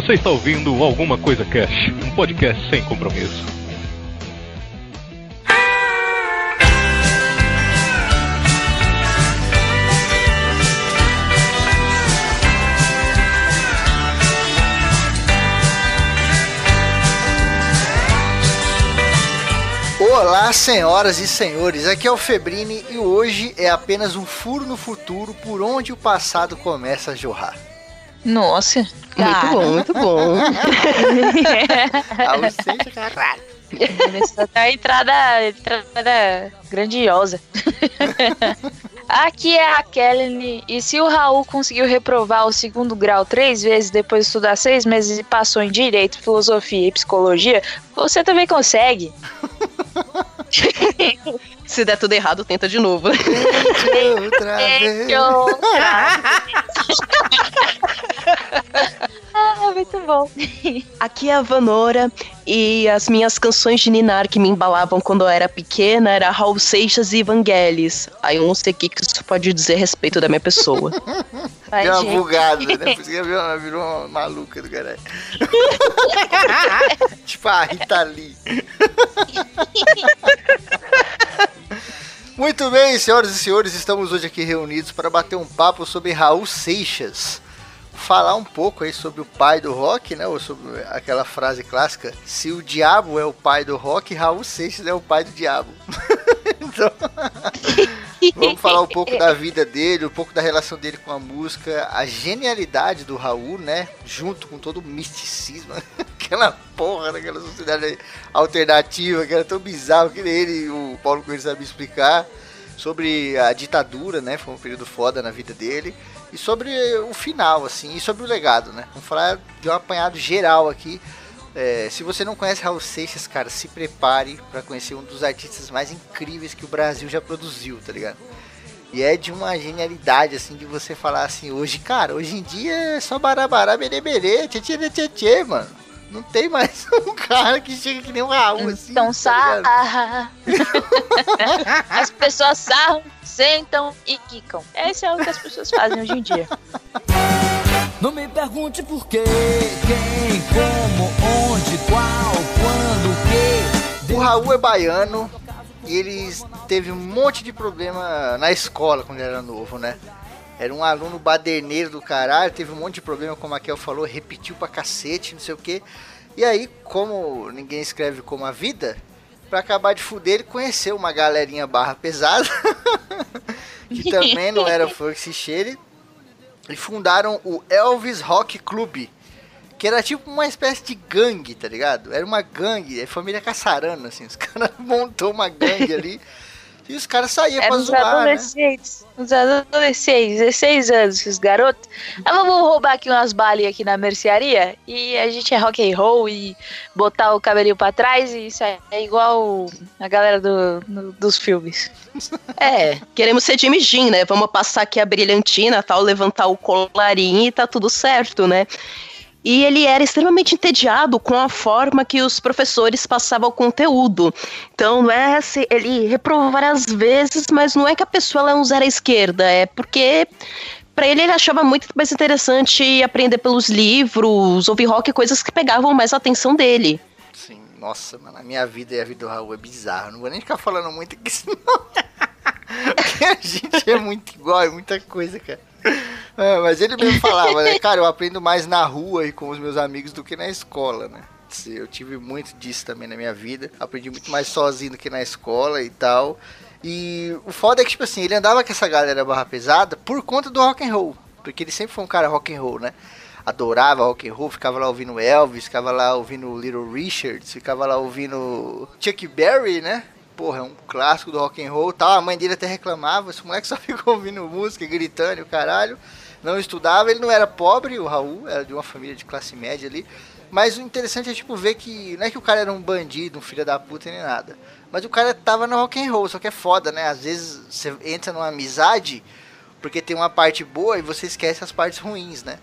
Você está ouvindo Alguma Coisa Cash, um podcast sem compromisso. Olá, senhoras e senhores, aqui é o Febrini e hoje é apenas um furo no futuro por onde o passado começa a jorrar. Nossa, Muito cara. bom, muito bom. A ausência, caralho. A entrada, entrada grandiosa. Aqui é a Kelly, e se o Raul conseguiu reprovar o segundo grau três vezes depois de estudar seis meses e passou em Direito, Filosofia e Psicologia, você também consegue. Se der tudo errado, tenta de novo. Outra vez. Ah, muito bom. Aqui é a Vanora e as minhas canções de Ninar que me embalavam quando eu era pequena era Raul Seixas e Vangelis. Aí eu não sei o que que isso pode dizer a respeito da minha pessoa. Vai, Deu uma gente. bugada, né? Por isso que virou, ela virou uma maluca do caralho. tipo a Rita Lee. Muito bem, senhoras e senhores, estamos hoje aqui reunidos para bater um papo sobre Raul Seixas. Falar um pouco aí sobre o pai do rock, né? Ou sobre aquela frase clássica: se o diabo é o pai do rock, Raul Seixas é o pai do diabo. então, vamos falar um pouco da vida dele, um pouco da relação dele com a música, a genialidade do Raul, né? Junto com todo o misticismo, aquela porra daquela sociedade alternativa que era tão bizarro que nem ele e o Paulo Coelho sabe explicar. Sobre a ditadura, né? Foi um período foda na vida dele. E sobre o final, assim, e sobre o legado, né? Vamos falar de um apanhado geral aqui. É, se você não conhece Raul Seixas, cara, se prepare para conhecer um dos artistas mais incríveis que o Brasil já produziu, tá ligado? E é de uma genialidade, assim, de você falar assim, hoje, cara, hoje em dia é só barabará, berê, tchê, tchê, tchê, tchê, mano. Não tem mais um cara que chega que nem o Raul, assim. Então tá sarra. as pessoas sarram, sentam e quicam. Esse é o que as pessoas fazem hoje em dia. Não me pergunte por quê, quem, como, onde, qual, quando, o quê. O Raul é baiano e ele teve um monte de problema na escola quando ele era novo, né? Era um aluno baderneiro do caralho, teve um monte de problema, como a Kel falou, repetiu pra cacete, não sei o que. E aí, como ninguém escreve como a vida, pra acabar de fuder, ele conheceu uma galerinha barra pesada, que também não era funk se cheire, e fundaram o Elvis Rock Club, que era tipo uma espécie de gangue, tá ligado? Era uma gangue, é família Caçarana, assim. Os caras montou uma gangue ali e os caras saíam pra Eram os zoar, né? adolescentes. Os adolescentes, 16 anos, os garotos. Ah, vamos roubar aqui umas balinhas aqui na mercearia e a gente é rock and roll e botar o cabelinho pra trás e isso é, é igual a galera do, no- dos filmes. É, queremos ser Jimmy Jean, né? Vamos passar aqui a brilhantina, tal, levantar o colarinho e tá tudo certo, né? E ele era extremamente entediado com a forma que os professores passavam o conteúdo. Então, não é assim, ele reprovou várias vezes, mas não é que a pessoa é um zero à esquerda, é porque Pra ele, ele achava muito mais interessante aprender pelos livros, ouvir rock, coisas que pegavam mais a atenção dele. Sim, nossa, mano, a minha vida e a vida do Raul é bizarro. Não vou nem ficar falando muito senão. A gente é muito igual, é muita coisa, cara. É, mas ele mesmo falava, né? Cara, eu aprendo mais na rua e com os meus amigos do que na escola, né? Eu tive muito disso também na minha vida. Aprendi muito mais sozinho do que na escola e tal. E o foda é que, tipo assim, ele andava com essa galera barra pesada por conta do rock and roll. Porque ele sempre foi um cara rock and roll, né? Adorava rock and roll, ficava lá ouvindo Elvis, ficava lá ouvindo Little Richard, ficava lá ouvindo Chuck Berry, né? Porra, é um clássico do rock and roll, tal. A mãe dele até reclamava, esse moleque só ficou ouvindo música, gritando e o caralho. Não estudava, ele não era pobre, o Raul, era de uma família de classe média ali. Mas o interessante é, tipo, ver que não é que o cara era um bandido, um filho da puta, nem nada. Mas o cara tava no rock and roll, só que é foda, né? Às vezes você entra numa amizade porque tem uma parte boa e você esquece as partes ruins, né?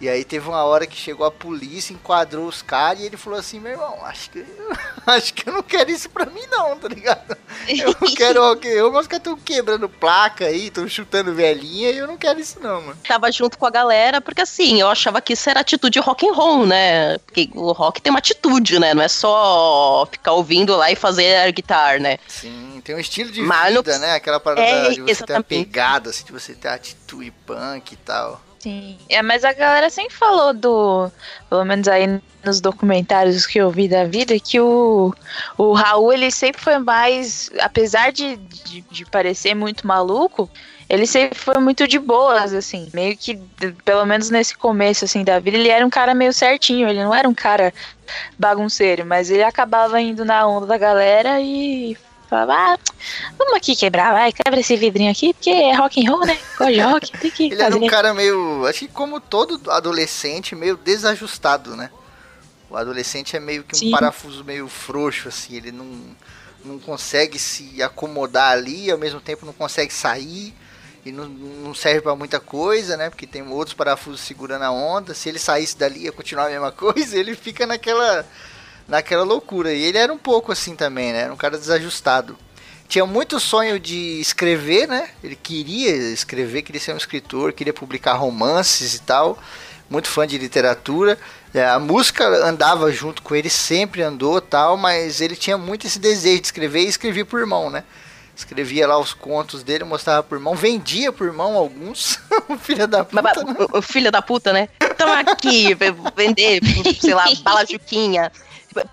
E aí teve uma hora que chegou a polícia, enquadrou os caras e ele falou assim, meu irmão, acho que acho que eu não quero isso pra mim não, tá ligado? Eu não quero rock and roll, mas os caras tão quebrando placa aí, tão chutando velhinha e eu não quero isso não, mano. Tava junto com a galera, porque assim, eu achava que isso era atitude rock and roll, né? Porque o rock tem uma atitude, né? Não é só ficar ouvindo lá e fazer a guitarra, né? Sim, tem um estilo de Mas vida, não- né? Aquela parada É, de você ter a exatamente. pegada, assim, de você ter a atitude punk e tal. Sim. É, mas a galera sempre falou do. Pelo menos aí nos documentários que eu vi da vida, que o, o Raul, ele sempre foi mais. Apesar de, de, de parecer muito maluco, ele sempre foi muito de boas, assim. Meio que, pelo menos nesse começo, assim, da vida, ele era um cara meio certinho. Ele não era um cara bagunceiro, mas ele acabava indo na onda da galera e. Falava, ah, vamos aqui quebrar, vai, quebra esse vidrinho aqui, porque é rock and roll, né? Gosto de rock, tem que Ele era um cara meio. Acho que como todo adolescente, meio desajustado, né? O adolescente é meio que um Sim. parafuso meio frouxo, assim, ele não, não consegue se acomodar ali, ao mesmo tempo não consegue sair, e não, não serve pra muita coisa, né? Porque tem outros parafusos segurando a onda. Se ele saísse dali ia continuar a mesma coisa, ele fica naquela, naquela loucura. E ele era um pouco assim também, né? Era um cara desajustado tinha muito sonho de escrever, né? Ele queria escrever, queria ser um escritor, queria publicar romances e tal. Muito fã de literatura. É, a música andava junto com ele, sempre andou tal, mas ele tinha muito esse desejo de escrever e escrevia por irmão, né? Escrevia lá os contos dele, mostrava por irmão, vendia por irmão alguns. Filha da puta, Mas, né? o- o filho da puta, né? Toma aqui, v- vender, sei lá, bala juquinha.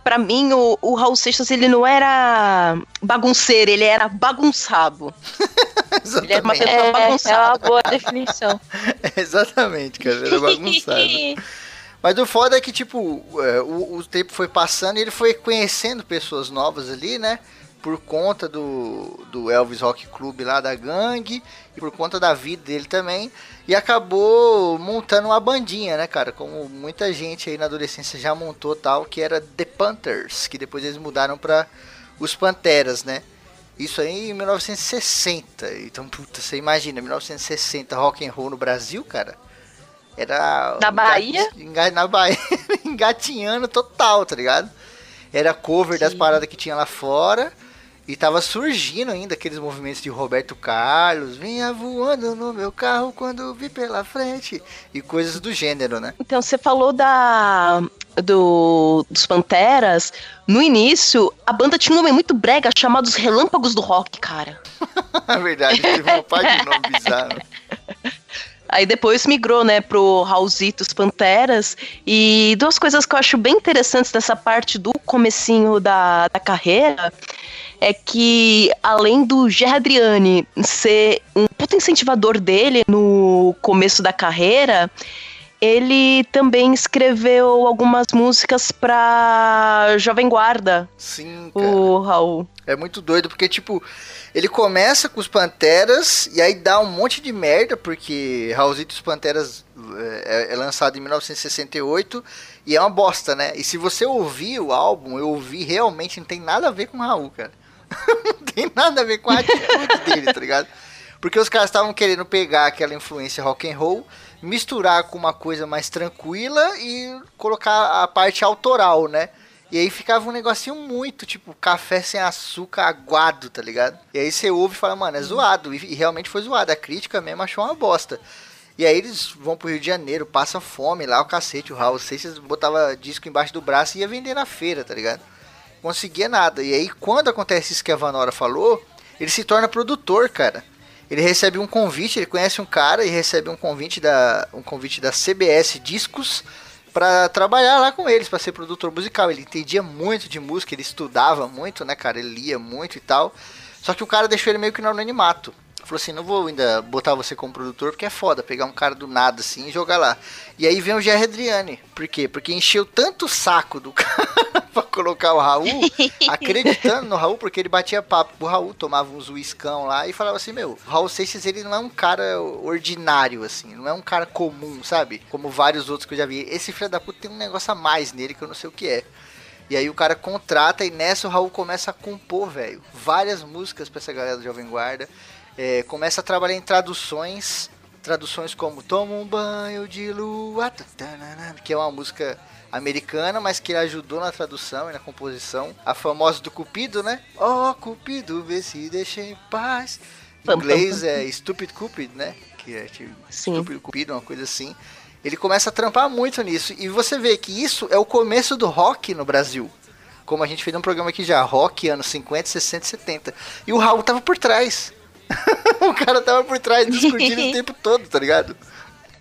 Pra mim, o, o Raul Seixas, ele não era bagunceiro, ele era bagunçado. Ele era uma Exatamente, pessoa É, é uma bagunçada. boa definição. exatamente, cara. Era bagunçado. Mas o foda é que, tipo, é, o, o tempo foi passando e ele foi conhecendo pessoas novas ali, né? Por conta do, do Elvis Rock Club lá da gangue e por conta da vida dele também. E acabou montando uma bandinha, né, cara? Como muita gente aí na adolescência já montou tal, que era The Panthers, que depois eles mudaram pra os Panteras, né? Isso aí em 1960. Então, puta, você imagina, 1960 rock and roll no Brasil, cara? Era. Na Bahia? enga- Na Bahia, engatinhando total, tá ligado? Era cover das Sim. paradas que tinha lá fora. E tava surgindo ainda aqueles movimentos de Roberto Carlos. Vinha voando no meu carro quando vi pela frente. E coisas do gênero, né? Então, você falou da do, dos Panteras. No início, a banda tinha um nome muito brega chamado Os Relâmpagos do Rock, cara. Na verdade, teve uma parte de nome bizarro. Aí depois migrou, né, pro Raulzito os Panteras. E duas coisas que eu acho bem interessantes dessa parte do comecinho da, da carreira é que, além do Gerardriani ser um puta incentivador dele no começo da carreira, ele também escreveu algumas músicas pra Jovem Guarda, Sim, cara. o Raul. É muito doido, porque, tipo, ele começa com os Panteras e aí dá um monte de merda, porque Raulzito e os Panteras é, é lançado em 1968 e é uma bosta, né? E se você ouvir o álbum, eu ouvi realmente, não tem nada a ver com o Raul, cara. não tem nada a ver com a atitude dele, tá ligado? Porque os caras estavam querendo pegar aquela influência rock and roll, misturar com uma coisa mais tranquila e colocar a parte autoral, né? E aí ficava um negocinho muito, tipo, café sem açúcar aguado, tá ligado? E aí você ouve e fala, mano, é zoado. E, e realmente foi zoado. A crítica mesmo achou uma bosta. E aí eles vão pro Rio de Janeiro, passa fome lá, o cacete, o Raul Seixas botava disco embaixo do braço e ia vender na feira, tá ligado? Conseguia nada. E aí quando acontece isso que a Vanora falou, ele se torna produtor, cara. Ele recebe um convite, ele conhece um cara e recebe um convite da, um convite da CBS Discos para trabalhar lá com eles, para ser produtor musical. Ele entendia muito de música, ele estudava muito, né, cara? Ele lia muito e tal. Só que o cara deixou ele meio que no anonimato. Falou assim: não vou ainda botar você como produtor porque é foda pegar um cara do nada assim e jogar lá. E aí vem o Jerry Adriani. Por quê? Porque encheu tanto o saco do cara pra colocar o Raul, acreditando no Raul, porque ele batia papo com o Raul, tomava uns uiscão lá e falava assim: meu, o Raul Seixas ele não é um cara ordinário, assim, não é um cara comum, sabe? Como vários outros que eu já vi. Esse filho da puta tem um negócio a mais nele que eu não sei o que é. E aí o cara contrata e nessa o Raul começa a compor, velho, várias músicas pra essa galera do Jovem Guarda. É, começa a trabalhar em traduções, traduções como Toma um banho de lua, que é uma música americana, mas que ajudou na tradução e na composição. A famosa do Cupido, né? Ó oh, Cupido, vê se deixa em paz. Em inglês é Stupid Cupid, né? Que é tipo Sim. Stupid Cupido, uma coisa assim. Ele começa a trampar muito nisso. E você vê que isso é o começo do rock no Brasil. Como a gente fez um programa aqui já, rock anos 50, 60, 70. E o Raul tava por trás. o cara tava por trás discutindo o tempo todo, tá ligado?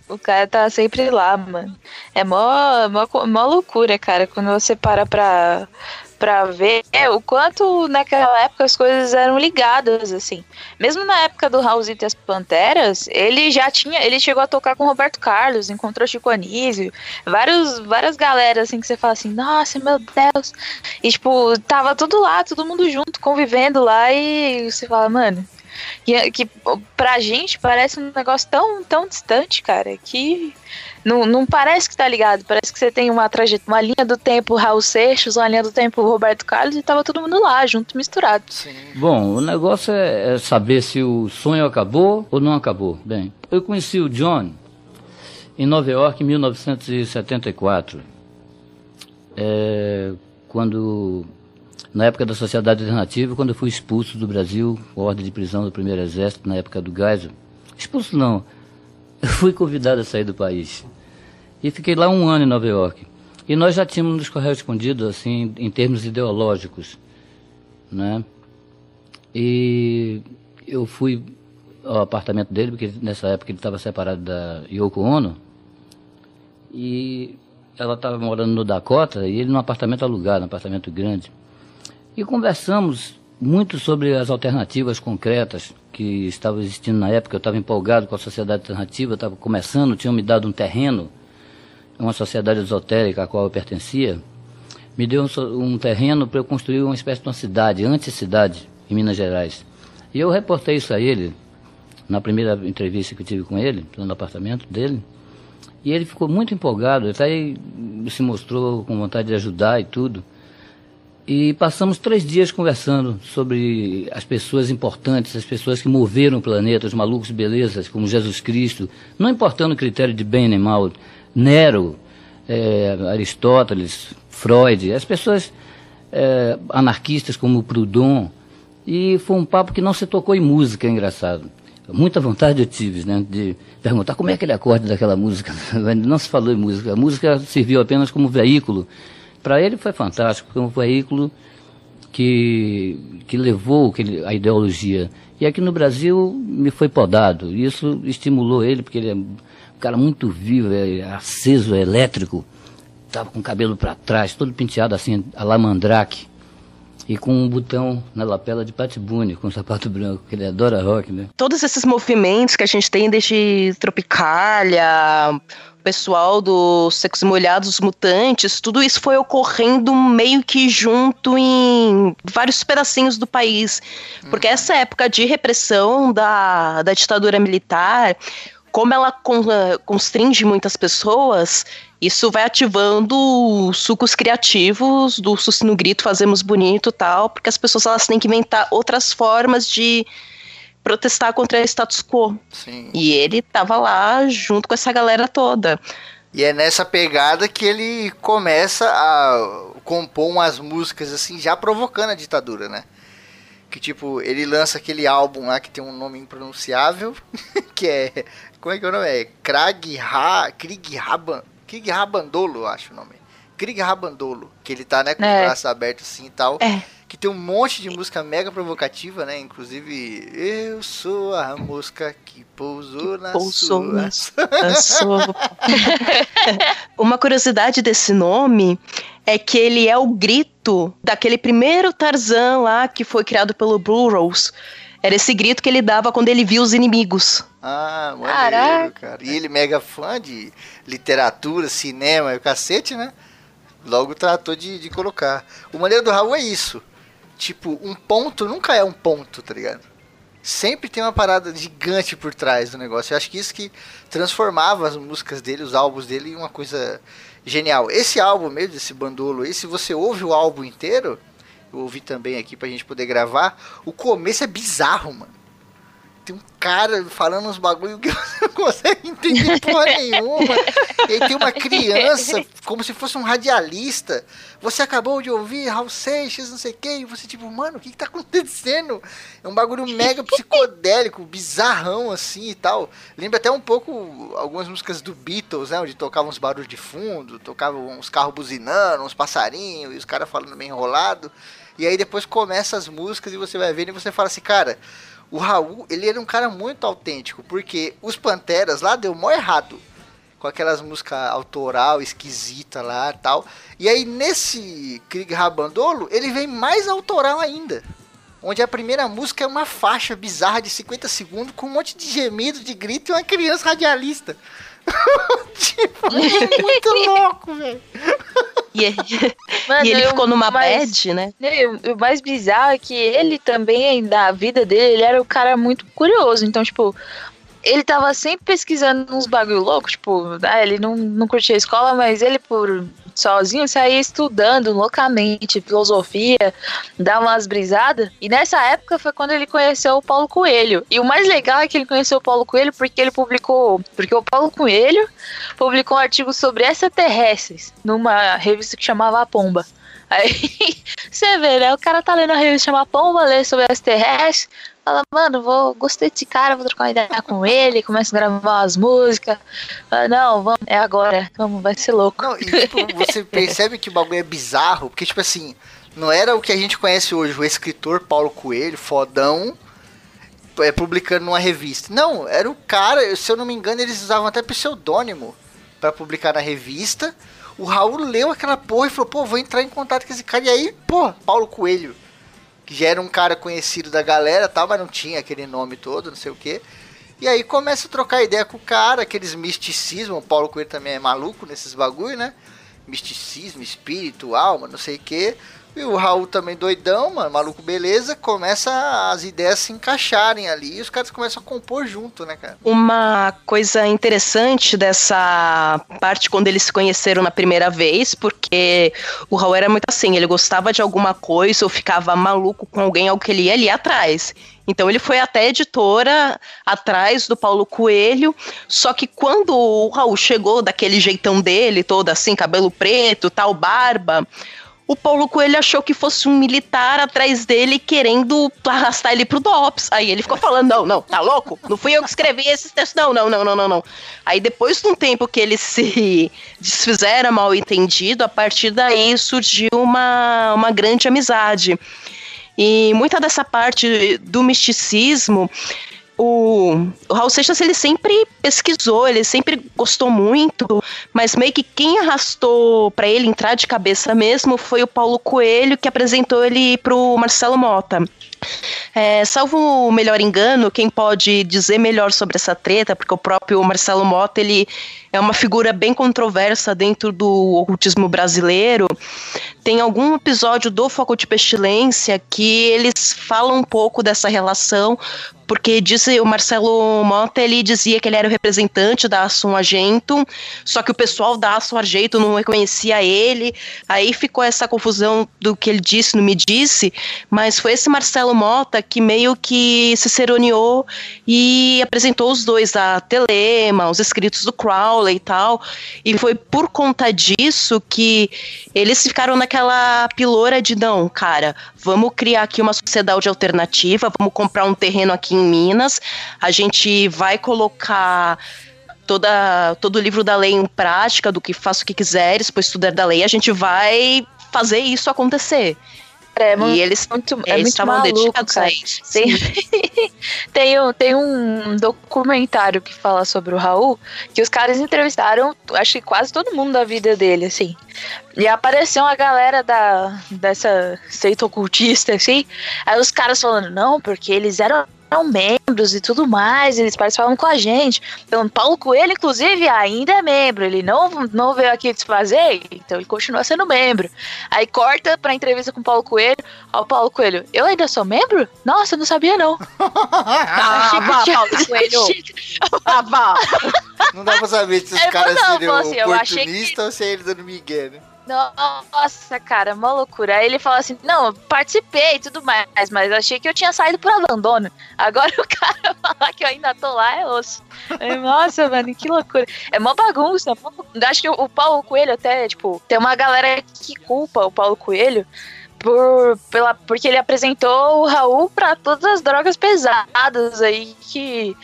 O cara tá sempre lá, mano. É mó, mó, mó loucura, cara, quando você para pra, pra ver o quanto naquela época as coisas eram ligadas, assim. Mesmo na época do Raulzito e as Panteras, ele já tinha, ele chegou a tocar com o Roberto Carlos, encontrou Chico Anísio, vários, várias galeras, assim, que você fala assim, nossa, meu Deus. E, tipo, tava tudo lá, todo mundo junto, convivendo lá, e você fala, mano, que, que pra gente parece um negócio tão, tão distante, cara, que não, não parece que tá ligado. Parece que você tem uma trajetória, uma linha do tempo Raul Seixas, uma linha do tempo Roberto Carlos e tava todo mundo lá, junto, misturado. Sim. Bom, o negócio é, é saber se o sonho acabou ou não acabou. Bem, eu conheci o John em Nova York em 1974. É, quando na época da Sociedade Alternativa, quando eu fui expulso do Brasil, ordem de prisão do primeiro exército, na época do Geisel. Expulso não, eu fui convidado a sair do país. E fiquei lá um ano em Nova York. E nós já tínhamos nos correspondido, assim, em termos ideológicos, né? E eu fui ao apartamento dele, porque nessa época ele estava separado da Yoko Ono, e ela estava morando no Dakota, e ele num apartamento alugado, num apartamento grande. E conversamos muito sobre as alternativas concretas que estavam existindo na época. Eu estava empolgado com a sociedade alternativa, estava começando, tinham me dado um terreno, uma sociedade esotérica a qual eu pertencia, me deu um, um terreno para eu construir uma espécie de uma cidade, anti-cidade, em Minas Gerais. E eu reportei isso a ele, na primeira entrevista que eu tive com ele, no apartamento dele, e ele ficou muito empolgado, até se mostrou com vontade de ajudar e tudo. E passamos três dias conversando sobre as pessoas importantes, as pessoas que moveram o planeta, os malucos belezas, como Jesus Cristo, não importando o critério de bem nem mal, Nero, é, Aristóteles, Freud, as pessoas é, anarquistas como Proudhon. E foi um papo que não se tocou em música, é engraçado. Muita vontade eu tive, né, de perguntar como é aquele acorde daquela música. Não se falou em música. A música serviu apenas como veículo para ele foi fantástico, foi um veículo que, que levou a ideologia. E aqui no Brasil me foi podado. Isso estimulou ele, porque ele é um cara muito vivo, é aceso, é elétrico. Estava com o cabelo para trás, todo penteado assim, a. E com um botão na lapela de patibune, com um sapato branco, que ele adora rock, né? Todos esses movimentos que a gente tem desde Tropicália, pessoal dos Secos Molhados, os Mutantes, tudo isso foi ocorrendo meio que junto em vários pedacinhos do país. Porque essa época de repressão da, da ditadura militar, como ela constringe muitas pessoas, isso vai ativando sucos criativos do Sucino Grito, fazemos bonito tal, porque as pessoas elas têm que inventar outras formas de protestar contra o status quo. Sim. E ele tava lá junto com essa galera toda. E é nessa pegada que ele começa a compor umas músicas assim, já provocando a ditadura, né? Que tipo, ele lança aquele álbum lá que tem um nome impronunciável, que é. Como é que é o nome? É Krag Ha. Krieg Raban. Krieg Rabandolo, acho o nome. Krieg Rabandolo. Que ele tá, né, com é. os braços abertos assim e tal. É que tem um monte de música mega provocativa, né? Inclusive, eu sou a mosca que pousou, que na, pousou sua. na sua. Uma curiosidade desse nome é que ele é o grito daquele primeiro Tarzan lá que foi criado pelo Burroughs. Era esse grito que ele dava quando ele via os inimigos. Ah, maneiro, cara. E ele mega fã de literatura, cinema e o cacete, né? Logo tratou de, de colocar. O maneiro do Raul é isso tipo, um ponto nunca é um ponto, tá ligado? Sempre tem uma parada gigante por trás do negócio. Eu acho que isso que transformava as músicas dele, os álbuns dele, em uma coisa genial. Esse álbum mesmo, esse bandolo aí, se você ouve o álbum inteiro, eu ouvi também aqui pra gente poder gravar, o começo é bizarro, mano. Tem um cara falando uns bagulho que você não consegue entender porra nenhuma. E tem uma criança, como se fosse um radialista. Você acabou de ouvir Raul Seixas, não sei o que, e você tipo, mano, o que, que tá acontecendo? É um bagulho mega psicodélico, bizarrão assim e tal. Lembra até um pouco algumas músicas do Beatles, né? Onde tocavam uns barulhos de fundo, tocavam uns carros buzinando, uns passarinhos, e os caras falando meio enrolado. E aí depois começa as músicas e você vai vendo e você fala assim, cara, o Raul, ele era um cara muito autêntico, porque os Panteras lá deu mó errado. Com aquelas músicas autoral, esquisita lá e tal. E aí nesse Krieg Rabandolo, ele vem mais autoral ainda. Onde a primeira música é uma faixa bizarra de 50 segundos com um monte de gemido, de grito e uma criança radialista. tipo, é muito louco, velho. E, ele- Mano, e ele eu- ficou numa mas- bad, né? E o mais bizarro é que ele também, na vida dele, ele era um cara muito curioso. Então, tipo, ele tava sempre pesquisando uns bagulho louco, tipo, ah, ele não, não curtia a escola, mas ele por sozinho saía estudando loucamente filosofia, dava umas brisadas. E nessa época foi quando ele conheceu o Paulo Coelho. E o mais legal é que ele conheceu o Paulo Coelho porque ele publicou, porque o Paulo Coelho publicou um artigo sobre extraterrestres numa revista que chamava A Pomba. Aí você vê, né? O cara tá lendo a revista chama Pomba, lê sobre as terrestres, fala, mano, vou, gostei desse cara, vou trocar uma ideia com ele, começa a gravar umas músicas. Fala, não, vamos, é agora, vamos, vai ser louco. Não, e tipo, você percebe que o bagulho é bizarro, porque, tipo assim, não era o que a gente conhece hoje, o escritor Paulo Coelho, fodão, é, publicando numa revista. Não, era o cara, se eu não me engano, eles usavam até pseudônimo pra publicar na revista. O Raul leu aquela porra e falou, pô, vou entrar em contato com esse cara. E aí, pô, Paulo Coelho, que já era um cara conhecido da galera tal, mas não tinha aquele nome todo, não sei o quê. E aí começa a trocar ideia com o cara, aqueles misticismo, o Paulo Coelho também é maluco nesses bagulho, né? Misticismo, espírito, alma, não sei o quê. E o Raul também doidão, mano, maluco beleza, começa as ideias se encaixarem ali e os caras começam a compor junto, né, cara? Uma coisa interessante dessa parte quando eles se conheceram na primeira vez, porque o Raul era muito assim, ele gostava de alguma coisa ou ficava maluco com alguém, algo que ele ia ali atrás. Então ele foi até editora atrás do Paulo Coelho, só que quando o Raul chegou daquele jeitão dele, todo assim, cabelo preto, tal, barba, o Paulo Coelho achou que fosse um militar atrás dele querendo arrastar ele pro DOPS. Aí ele ficou falando: não, não, tá louco? Não fui eu que escrevi esses textos, não, não, não, não, não, não. Aí depois de um tempo que eles se desfizeram mal entendido, a partir daí surgiu uma, uma grande amizade. E muita dessa parte do misticismo o, o Raul Seixas ele sempre pesquisou, ele sempre gostou muito, mas meio que quem arrastou para ele entrar de cabeça mesmo foi o Paulo Coelho, que apresentou ele pro Marcelo Mota. É, salvo o melhor engano, quem pode dizer melhor sobre essa treta, porque o próprio Marcelo Mota ele é uma figura bem controversa dentro do ocultismo brasileiro. Tem algum episódio do Foco de Pestilência que eles falam um pouco dessa relação, porque disse o Marcelo Mota ele dizia que ele era o representante da Assum Argento, só que o pessoal da Assum Argento não reconhecia ele. Aí ficou essa confusão do que ele disse, não me disse, mas foi esse Marcelo Mota que meio que se seroneou e apresentou os dois, a Telema, os escritos do Crowley e tal. E foi por conta disso que eles ficaram naquela pilora de não, cara, vamos criar aqui uma sociedade alternativa, vamos comprar um terreno aqui em Minas, a gente vai colocar toda, todo o livro da lei em prática, do que faça o que quiseres, pois tudo é da lei, a gente vai fazer isso acontecer. É, e eles, muito, é eles muito estavam dedicados cara. a isso. Tem, tem, um, tem um documentário que fala sobre o Raul, que os caras entrevistaram, acho que quase todo mundo da vida dele, assim. E apareceu uma galera da, dessa seita ocultista, assim. Aí os caras falando, não, porque eles eram eram membros e tudo mais, eles participavam com a gente. Então, Paulo Coelho, inclusive, ainda é membro. Ele não, não veio aqui desfazer, então ele continua sendo membro. Aí corta pra entrevista com o Paulo Coelho. Ó, o Paulo Coelho, eu ainda sou membro? Nossa, eu não sabia, não. Ah, Achei que vá, Paulo Coelho. que- Ah, vá. Não dá pra saber se os Ele caras falou, não, seriam assim, oportunistas ou se é eles dando migué, né? Nossa, cara, uma loucura. Aí ele falou assim: não, participei e tudo mais, mas achei que eu tinha saído por abandono. Agora o cara falar que eu ainda tô lá é osso. Nossa, mano, que loucura. É uma bagunça. Acho que o Paulo Coelho até, tipo, tem uma galera que culpa o Paulo Coelho por, pela, porque ele apresentou o Raul para todas as drogas pesadas aí que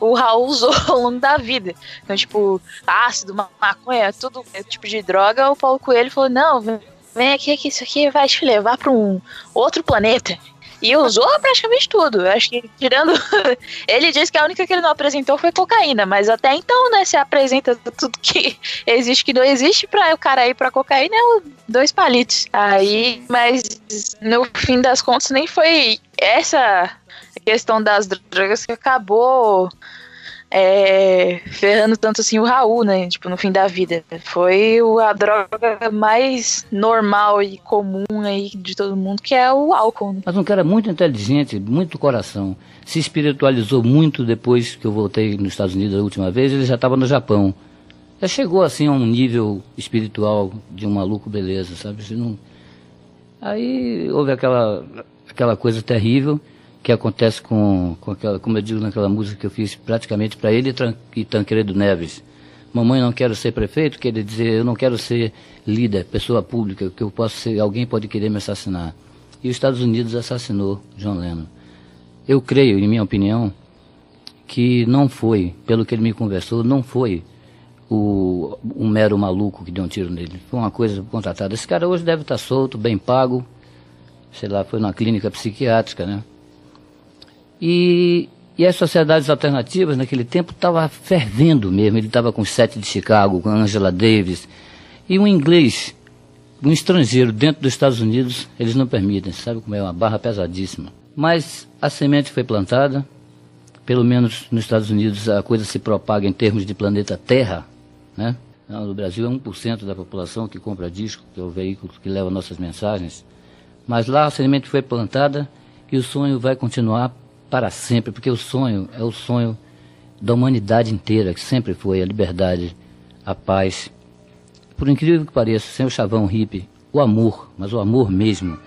o Raul usou ao longo da vida. Então, tipo, ácido, maconha, tudo é tipo de droga, o Paulo Coelho falou: não, vem aqui que isso aqui vai te levar para um outro planeta. E usou praticamente tudo. Acho que, tirando. ele disse que a única que ele não apresentou foi cocaína, mas até então, né? Se apresenta tudo que existe que não existe para o cara ir pra cocaína é dois palitos. Aí, mas no fim das contas, nem foi essa questão das drogas que acabou é, ferrando tanto assim o Raul, né? Tipo, no fim da vida. Foi a droga mais normal e comum aí de todo mundo, que é o álcool. Né? Mas um cara muito inteligente, muito coração. Se espiritualizou muito depois que eu voltei nos Estados Unidos a última vez, ele já estava no Japão. Já chegou assim a um nível espiritual de um maluco beleza, sabe? Não... Aí houve aquela, aquela coisa terrível que acontece com, com aquela, como eu digo naquela música que eu fiz praticamente para ele e Tancredo Neves. Mamãe não quero ser prefeito, quer dizer, eu não quero ser líder, pessoa pública, que eu posso ser, alguém pode querer me assassinar. E os Estados Unidos assassinou John Lennon. Eu creio, em minha opinião, que não foi, pelo que ele me conversou, não foi o, um mero maluco que deu um tiro nele. Foi uma coisa contratada. Esse cara hoje deve estar solto, bem pago, sei lá, foi numa clínica psiquiátrica, né? E, e as sociedades alternativas naquele tempo estavam fervendo mesmo. Ele estava com o Sete de Chicago, com Angela Davis. E um inglês, um estrangeiro dentro dos Estados Unidos, eles não permitem. Sabe como é uma barra pesadíssima. Mas a semente foi plantada. Pelo menos nos Estados Unidos a coisa se propaga em termos de planeta Terra, né? No Brasil é 1% da população que compra disco, que é o veículo que leva nossas mensagens. Mas lá a semente foi plantada e o sonho vai continuar para sempre, porque o sonho é o sonho da humanidade inteira, que sempre foi a liberdade, a paz. Por incrível que pareça, sem o chavão hippie, o amor, mas o amor mesmo.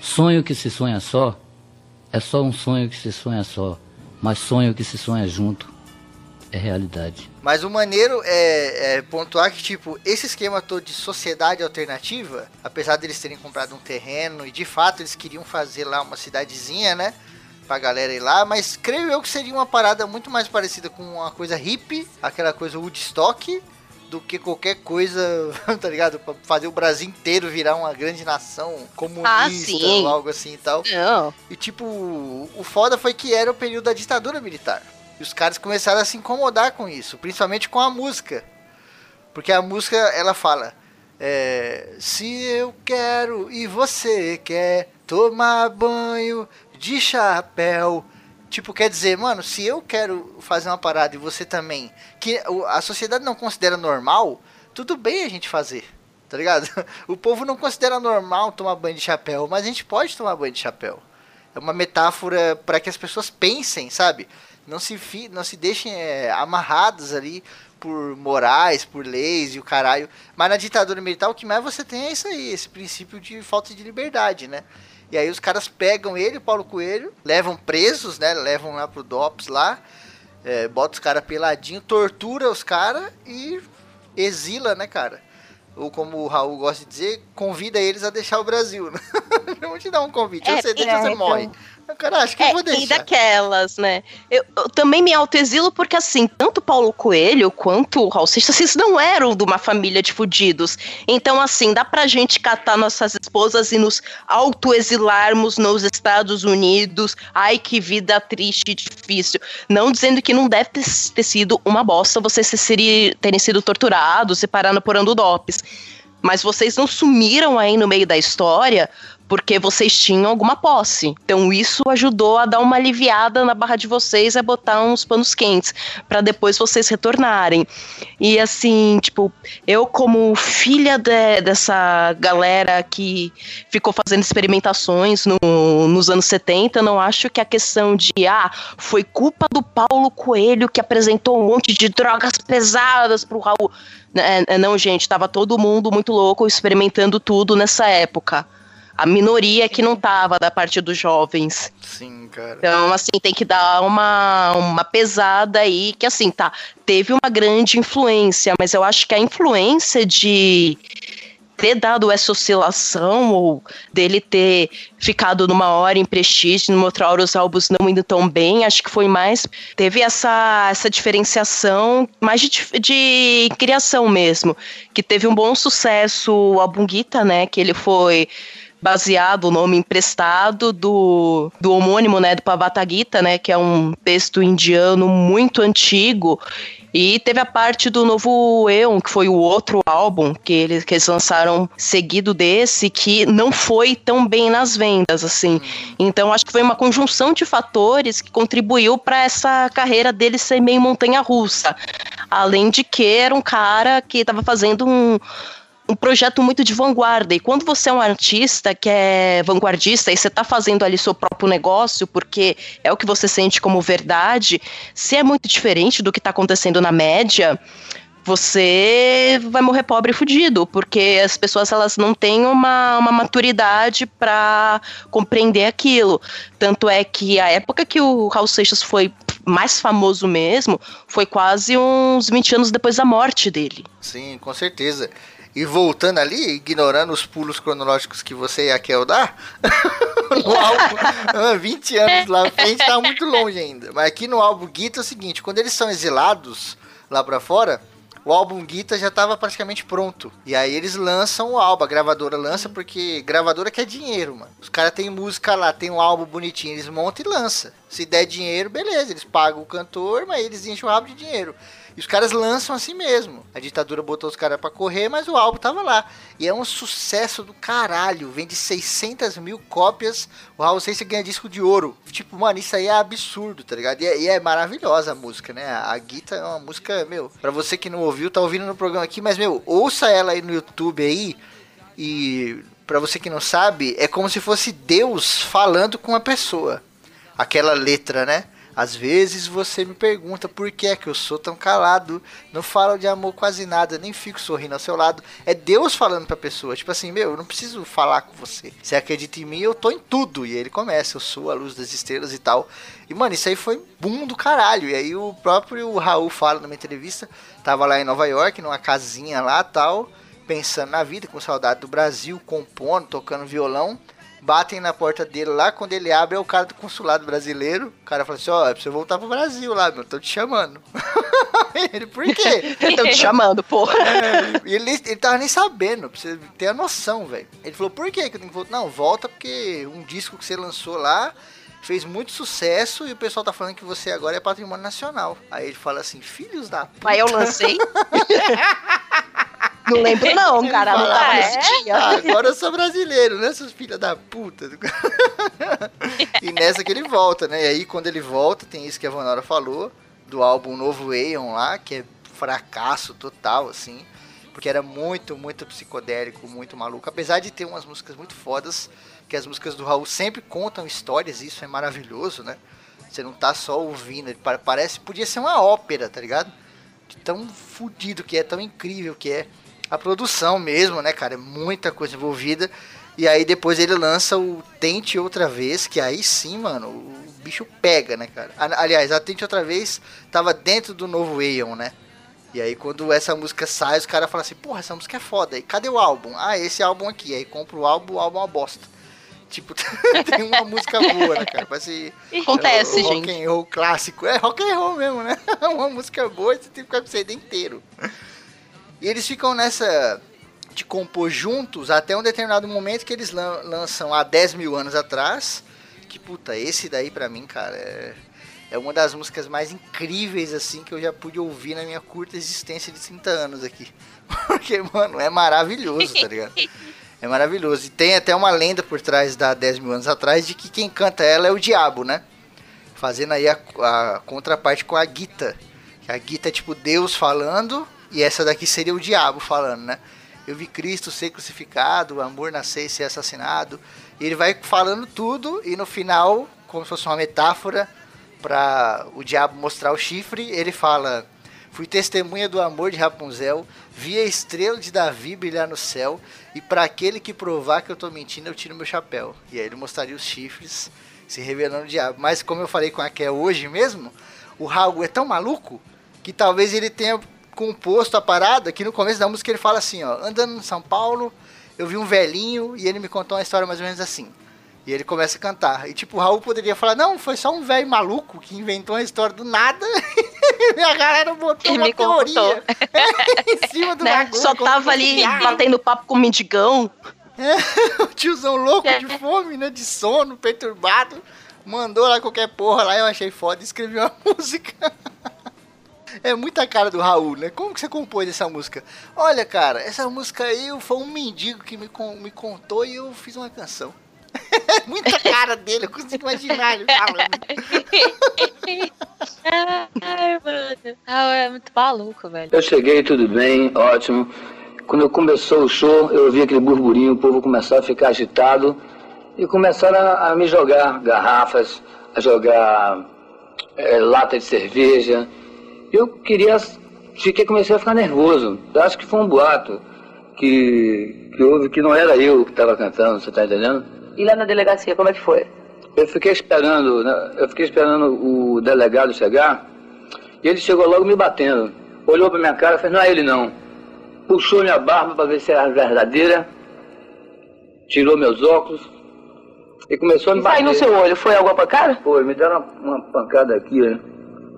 Sonho que se sonha só é só um sonho que se sonha só, mas sonho que se sonha junto é realidade. Mas o maneiro é, é, pontuar que, tipo, esse esquema todo de sociedade alternativa, apesar deles terem comprado um terreno e de fato eles queriam fazer lá uma cidadezinha, né? Pra galera ir lá, mas creio eu que seria uma parada muito mais parecida com uma coisa hippie, aquela coisa Woodstock, do que qualquer coisa, tá ligado? Pra fazer o Brasil inteiro virar uma grande nação comunista ah, ou algo assim e tal. Não. E tipo, o foda foi que era o período da ditadura militar. E os caras começaram a se incomodar com isso, principalmente com a música. Porque a música, ela fala: é, Se eu quero e você quer tomar banho de chapéu. Tipo, quer dizer, mano, se eu quero fazer uma parada e você também, que a sociedade não considera normal, tudo bem a gente fazer, tá ligado? O povo não considera normal tomar banho de chapéu, mas a gente pode tomar banho de chapéu. É uma metáfora para que as pessoas pensem, sabe? Não se, fi, não se deixem é, amarradas ali por morais, por leis e o caralho. Mas na ditadura militar o que mais você tem é isso aí, esse princípio de falta de liberdade, né? E aí os caras pegam ele, Paulo Coelho, levam presos, né? Levam lá pro DOPS lá, é, bota os caras peladinho, tortura os caras e exila, né, cara? Ou como o Raul gosta de dizer, convida eles a deixar o Brasil. Né? Vamos te dar um convite. É, você deixa, é, você então... Cara, acho que é, eu vou deixar. E daquelas, né? Eu, eu também me autoexilo porque, assim, tanto Paulo Coelho quanto o Raul Seixas, vocês não eram de uma família de fudidos. Então, assim, dá pra gente catar nossas esposas e nos autoexilarmos nos Estados Unidos. Ai, que vida triste e difícil. Não dizendo que não deve ter, ter sido uma bosta vocês terem sido torturados, separando por andodopes. Mas vocês não sumiram aí no meio da história porque vocês tinham alguma posse. Então isso ajudou a dar uma aliviada na barra de vocês, a botar uns panos quentes para depois vocês retornarem. E assim, tipo, eu como filha de, dessa galera que ficou fazendo experimentações no, nos anos 70, não acho que a questão de ah, foi culpa do Paulo Coelho que apresentou um monte de drogas pesadas pro Raul. É, não, gente, tava todo mundo muito louco experimentando tudo nessa época. A minoria que não tava da parte dos jovens. Sim, cara. Então, assim, tem que dar uma, uma pesada aí, que assim, tá, teve uma grande influência, mas eu acho que a influência de ter dado essa oscilação ou dele ter ficado numa hora em prestígio, numa outra hora os álbuns não indo tão bem, acho que foi mais. Teve essa, essa diferenciação mais de, de criação mesmo. Que teve um bom sucesso o álbum Gita, né? Que ele foi baseado, o nome emprestado do, do homônimo, né, do Pavatagita, né, que é um texto indiano muito antigo e teve a parte do novo Eon, que foi o outro álbum que eles, que eles lançaram seguido desse, que não foi tão bem nas vendas, assim. Então acho que foi uma conjunção de fatores que contribuiu para essa carreira dele ser meio montanha-russa. Além de que era um cara que estava fazendo um um projeto muito de vanguarda. E quando você é um artista que é vanguardista e você está fazendo ali seu próprio negócio, porque é o que você sente como verdade, se é muito diferente do que está acontecendo na média, você vai morrer pobre e fudido, porque as pessoas elas não têm uma, uma maturidade para compreender aquilo. Tanto é que a época que o Raul Seixas foi mais famoso mesmo foi quase uns 20 anos depois da morte dele. Sim, com certeza. E voltando ali, ignorando os pulos cronológicos que você e a Kel dá, no álbum, 20 ah, anos lá frente tá muito longe ainda. Mas aqui no álbum Guita é o seguinte, quando eles são exilados lá pra fora, o álbum Guita já estava praticamente pronto. E aí eles lançam o álbum, a gravadora lança, porque gravadora quer dinheiro, mano. Os caras têm música lá, tem um álbum bonitinho, eles montam e lançam. Se der dinheiro, beleza, eles pagam o cantor, mas eles enchem o rabo de dinheiro. E os caras lançam assim mesmo. A ditadura botou os caras para correr, mas o álbum tava lá. E é um sucesso do caralho. Vende 600 mil cópias. O Raul Seixas ganha disco de ouro. Tipo, mano, isso aí é absurdo, tá ligado? E é, e é maravilhosa a música, né? A Guita é uma música, meu. Pra você que não ouviu, tá ouvindo no programa aqui, mas, meu, ouça ela aí no YouTube aí. E para você que não sabe, é como se fosse Deus falando com a pessoa. Aquela letra, né? Às vezes você me pergunta por que é que eu sou tão calado, não falo de amor quase nada, nem fico sorrindo ao seu lado. É Deus falando pra pessoa, tipo assim, meu, eu não preciso falar com você. Você acredita em mim, eu tô em tudo. E ele começa, eu sou a luz das estrelas e tal. E, mano, isso aí foi boom do caralho. E aí o próprio Raul fala numa entrevista, tava lá em Nova York, numa casinha lá tal, pensando na vida, com saudade do Brasil, compondo, tocando violão batem na porta dele lá, quando ele abre é o cara do consulado brasileiro. O cara fala assim, ó, oh, é pra você voltar pro Brasil lá, meu, tô te chamando. ele, por quê? Tô te chamando, porra. É, e ele, ele tava nem sabendo, pra você ter a noção, velho. Ele falou, por quê que eu tenho que voltar? Não, volta porque um disco que você lançou lá fez muito sucesso e o pessoal tá falando que você agora é patrimônio nacional. Aí ele fala assim, filhos da puta. Aí eu lancei. Não lembro não, cara. Não tava nesse dia. Agora eu sou brasileiro, né, seus filhos da puta? e nessa que ele volta, né? E aí quando ele volta, tem isso que a Vanora falou, do álbum Novo Aeon lá, que é fracasso total, assim. Porque era muito, muito psicodélico, muito maluco. Apesar de ter umas músicas muito fodas, que as músicas do Raul sempre contam histórias, isso é maravilhoso, né? Você não tá só ouvindo, parece, podia ser uma ópera, tá ligado? De tão fudido que é, tão incrível que é a produção mesmo, né, cara? É muita coisa envolvida. E aí depois ele lança o Tente Outra Vez, que aí sim, mano, o bicho pega, né, cara? Aliás, a Tente Outra Vez tava dentro do novo Aeon, né? E aí quando essa música sai, os caras falam assim, porra, essa música é foda. E cadê o álbum? Ah, esse álbum aqui. Aí compra o álbum, o álbum é uma bosta. Tipo, tem uma música boa, né, cara? Parece Acontece, é, gente. Rock and roll clássico. É rock and roll mesmo, né? uma música boa e você tem que ficar com o CD inteiro. E eles ficam nessa de compor juntos até um determinado momento que eles lançam há 10 mil anos atrás. Que puta, esse daí pra mim, cara, é, é uma das músicas mais incríveis assim que eu já pude ouvir na minha curta existência de 30 anos aqui. Porque, mano, é maravilhoso, tá ligado? É maravilhoso. E tem até uma lenda por trás da 10 mil anos atrás de que quem canta ela é o diabo, né? Fazendo aí a, a contraparte com a Gita. A Gita é tipo Deus falando e essa daqui seria o diabo falando, né? Eu vi Cristo ser crucificado, o amor nascer e ser assassinado. E ele vai falando tudo e no final, como se fosse uma metáfora para o diabo mostrar o chifre, ele fala: Fui testemunha do amor de Rapunzel, vi a estrela de Davi brilhar no céu, e para aquele que provar que eu tô mentindo, eu tiro meu chapéu. E aí ele mostraria os chifres se revelando o diabo. Mas como eu falei com a Ké hoje mesmo, o Raul é tão maluco que talvez ele tenha composto a parada que no começo da música ele fala assim, ó, andando em São Paulo, eu vi um velhinho e ele me contou uma história mais ou menos assim. E ele começa a cantar. E tipo, o Raul poderia falar, não, foi só um velho maluco que inventou uma história do nada. e a galera botou uma teoria em cima do Né? bagulho. Só tava ali viagem. batendo papo com o mendigão. o tiozão louco de fome, né? De sono, perturbado. Mandou lá qualquer porra lá, eu achei foda e escrevi uma música. É muita cara do Raul, né? Como que você compôs essa música? Olha, cara, essa música aí foi um mendigo que me, me contou e eu fiz uma canção. É muita cara dele, eu consigo imaginar ele falando. Ai, mano. Ah, é muito maluco, velho. Eu cheguei, tudo bem, ótimo. Quando começou o show, eu ouvi aquele burburinho, o povo começou a ficar agitado e começaram a, a me jogar garrafas, a jogar eh, lata de cerveja. Eu queria, fiquei, comecei a ficar nervoso. Eu acho que foi um boato que, que houve que não era eu que estava cantando, você está entendendo? E lá na delegacia, como é que foi? Eu fiquei esperando, né, eu fiquei esperando o delegado chegar e ele chegou logo me batendo. Olhou pra minha cara e fez, não é ele não. Puxou minha barba para ver se era verdadeira, tirou meus óculos e começou a me E bater. no seu olho, foi alguma pancada? Foi, me deram uma, uma pancada aqui né,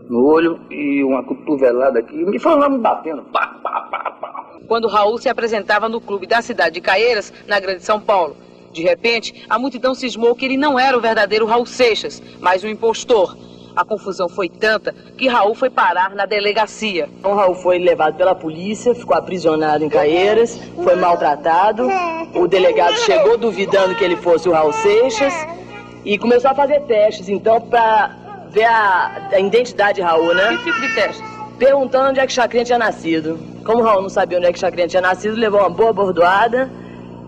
no olho e uma cotovelada aqui. Me foram lá me batendo. Pá, pá, pá, pá. quando Raul se apresentava no clube da cidade de Caeiras, na Grande São Paulo. De repente, a multidão cismou que ele não era o verdadeiro Raul Seixas, mas um impostor. A confusão foi tanta que Raul foi parar na delegacia. O Raul foi levado pela polícia, ficou aprisionado em Caeiras, foi maltratado. O delegado chegou duvidando que ele fosse o Raul Seixas e começou a fazer testes, então, pra ver a, a identidade de Raul, né? Que tipo de testes? Perguntando onde é que Chacrinha tinha nascido. Como o Raul não sabia onde é que Chacrinha tinha nascido, levou uma boa bordoada.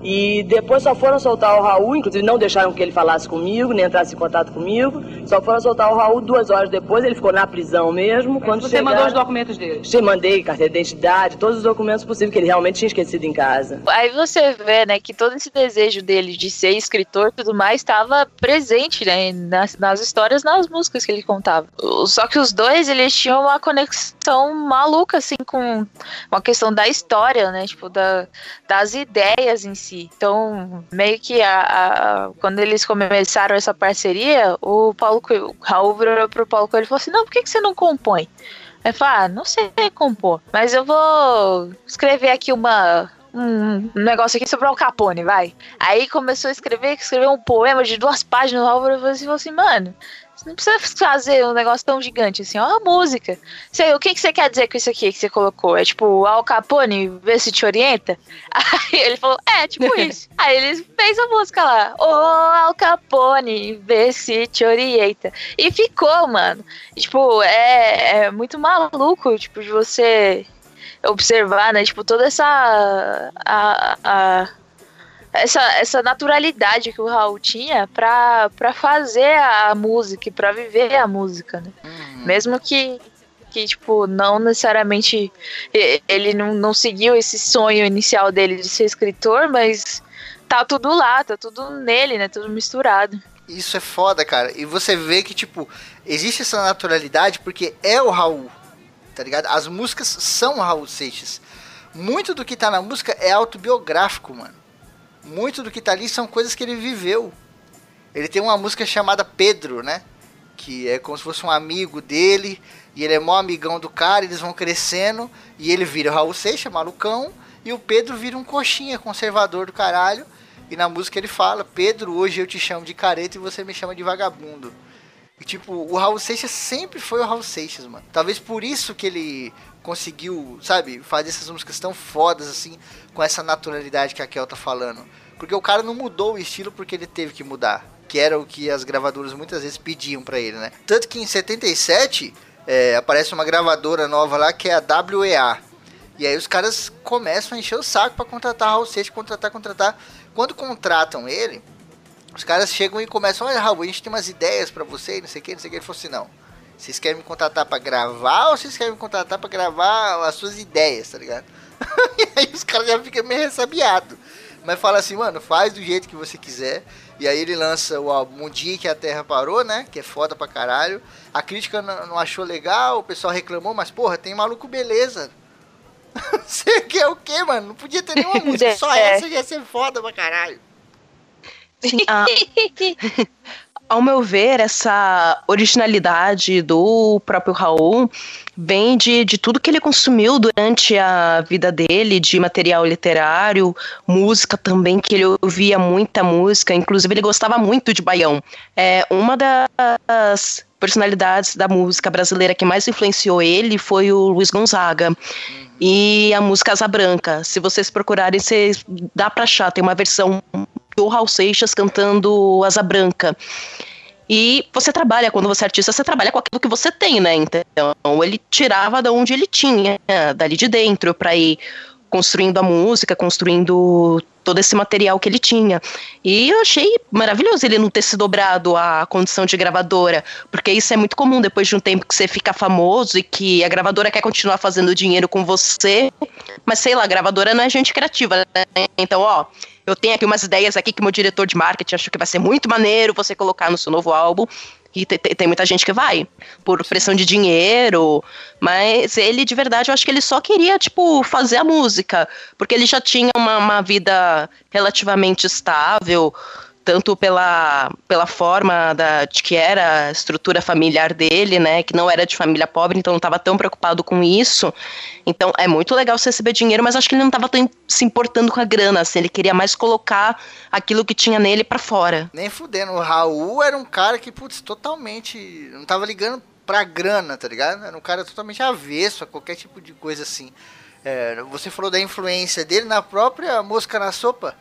E depois só foram soltar o Raul, inclusive não deixaram que ele falasse comigo, nem entrasse em contato comigo. Só foram soltar o Raul duas horas depois, ele ficou na prisão mesmo. Quando Você chegaram- mandou os documentos dele. Sim, mandei carteira de identidade, todos os documentos possíveis que ele realmente tinha esquecido em casa. Aí você vê, né, que todo esse desejo dele de ser escritor e tudo mais estava presente, né, nas, nas histórias, nas músicas que ele contava. Só que os dois, eles tinham uma conexão maluca, assim, com uma questão da história, né, tipo, da, das ideias em si. Então, meio que a, a- quando eles começaram essa parceria, o Paulo Coelho, o Raul virou pro Paulo Coelho e falou assim, não, por que, que você não compõe? Aí fala, ah, não sei compor, mas eu vou escrever aqui uma um negócio aqui sobre o Capone, vai. Aí começou a escrever, escreveu um poema de duas páginas, o Álvaro falou assim, mano, você não precisa fazer um negócio tão gigante assim, ó, uma música. Você, o que, que você quer dizer com isso aqui que você colocou? É tipo, Al Capone, vê se te orienta? Aí ele falou, é, tipo isso. Aí ele fez a música lá, ô Al Capone, vê se te orienta. E ficou, mano. E, tipo, é, é muito maluco, tipo, de você observar, né? Tipo, toda essa. A, a- essa, essa naturalidade que o Raul tinha pra, pra fazer a música e pra viver a música, né? Mesmo que, que, tipo, não necessariamente ele não, não seguiu esse sonho inicial dele de ser escritor, mas tá tudo lá, tá tudo nele, né? Tudo misturado. Isso é foda, cara. E você vê que, tipo, existe essa naturalidade porque é o Raul, tá ligado? As músicas são o Raul Seixas. Muito do que tá na música é autobiográfico, mano. Muito do que tá ali são coisas que ele viveu. Ele tem uma música chamada Pedro, né? Que é como se fosse um amigo dele. E ele é mó amigão do cara, eles vão crescendo. E ele vira o Raul Seixas, malucão. E o Pedro vira um coxinha, conservador do caralho. E na música ele fala: Pedro, hoje eu te chamo de careta e você me chama de vagabundo. E tipo, o Raul Seixas sempre foi o Raul Seixas, mano. Talvez por isso que ele conseguiu, sabe, fazer essas músicas tão fodas assim, com essa naturalidade que a Kel tá falando. Porque o cara não mudou o estilo porque ele teve que mudar. Que era o que as gravadoras muitas vezes pediam para ele, né? Tanto que em 77 é, aparece uma gravadora nova lá que é a WEA. E aí os caras começam a encher o saco para contratar Raul Seixas, contratar, contratar. Quando contratam ele, os caras chegam e começam, olha Raul, a gente tem umas ideias para você, não sei o que, não sei o que. Ele falou assim, não, vocês querem me contratar para gravar ou vocês querem me contratar para gravar as suas ideias, tá ligado? e aí os caras já ficam meio ressabiados. Mas fala assim, mano, faz do jeito que você quiser. E aí ele lança o álbum Um Dia que a Terra Parou, né? Que é foda pra caralho. A crítica não achou legal, o pessoal reclamou, mas porra, tem maluco beleza. Você quer o quê, mano? Não podia ter nenhuma música, só É. essa ia ser foda pra caralho. Sim, a- ao meu ver, essa originalidade do próprio Raul vem de, de tudo que ele consumiu durante a vida dele, de material literário, música também, que ele ouvia muita música, inclusive ele gostava muito de baião. É, uma das personalidades da música brasileira que mais influenciou ele foi o Luiz Gonzaga. E a música Asa Branca. Se vocês procurarem, vocês, dá pra achar. Tem uma versão do Raul Seixas cantando Asa Branca. E você trabalha, quando você é artista, você trabalha com aquilo que você tem, né? Então, ele tirava de onde ele tinha, dali de dentro, pra ir construindo a música, construindo todo esse material que ele tinha. E eu achei maravilhoso ele não ter se dobrado à condição de gravadora, porque isso é muito comum depois de um tempo que você fica famoso e que a gravadora quer continuar fazendo dinheiro com você, mas sei lá, a gravadora não é gente criativa, né? Então, ó, eu tenho aqui umas ideias aqui que meu diretor de marketing achou que vai ser muito maneiro você colocar no seu novo álbum. E te- te- tem, muita gente que vai, por pressão de dinheiro. Mas ele, de verdade, eu acho que ele só queria, tipo, fazer a música. Porque ele já tinha uma, uma vida relativamente estável, tanto pela, pela forma da, de que era a estrutura familiar dele, né? Que não era de família pobre, então não estava tão preocupado com isso. Então é muito legal você receber dinheiro, mas acho que ele não estava se importando com a grana, assim, ele queria mais colocar aquilo que tinha nele pra fora. Nem fudendo. O Raul era um cara que, putz, totalmente. Não tava ligando pra grana, tá ligado? Era um cara totalmente avesso a qualquer tipo de coisa assim. É, você falou da influência dele na própria Mosca na Sopa.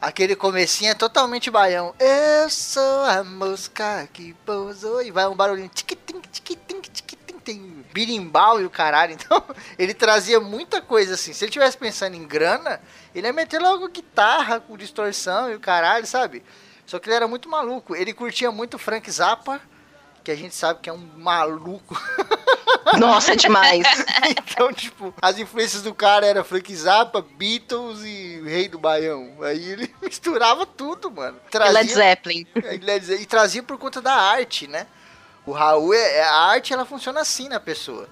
Aquele comecinho é totalmente baião. Eu sou a mosca que pousou. E vai um barulhinho. Tic-tim, tic-tim, tic-tim. Tem birimbau e o caralho. Então, ele trazia muita coisa assim. Se ele tivesse pensando em grana, ele ia meter logo guitarra com distorção e o caralho, sabe? Só que ele era muito maluco. Ele curtia muito Frank Zappa, que a gente sabe que é um maluco. Nossa, é demais. então, tipo, as influências do cara era Frank Zappa, Beatles e Rei do Baião. Aí ele misturava tudo, mano. E Led Zeppelin. E Led Ze- E trazia por conta da arte, né? O Raul, é, é- a arte, ela funciona assim na pessoa.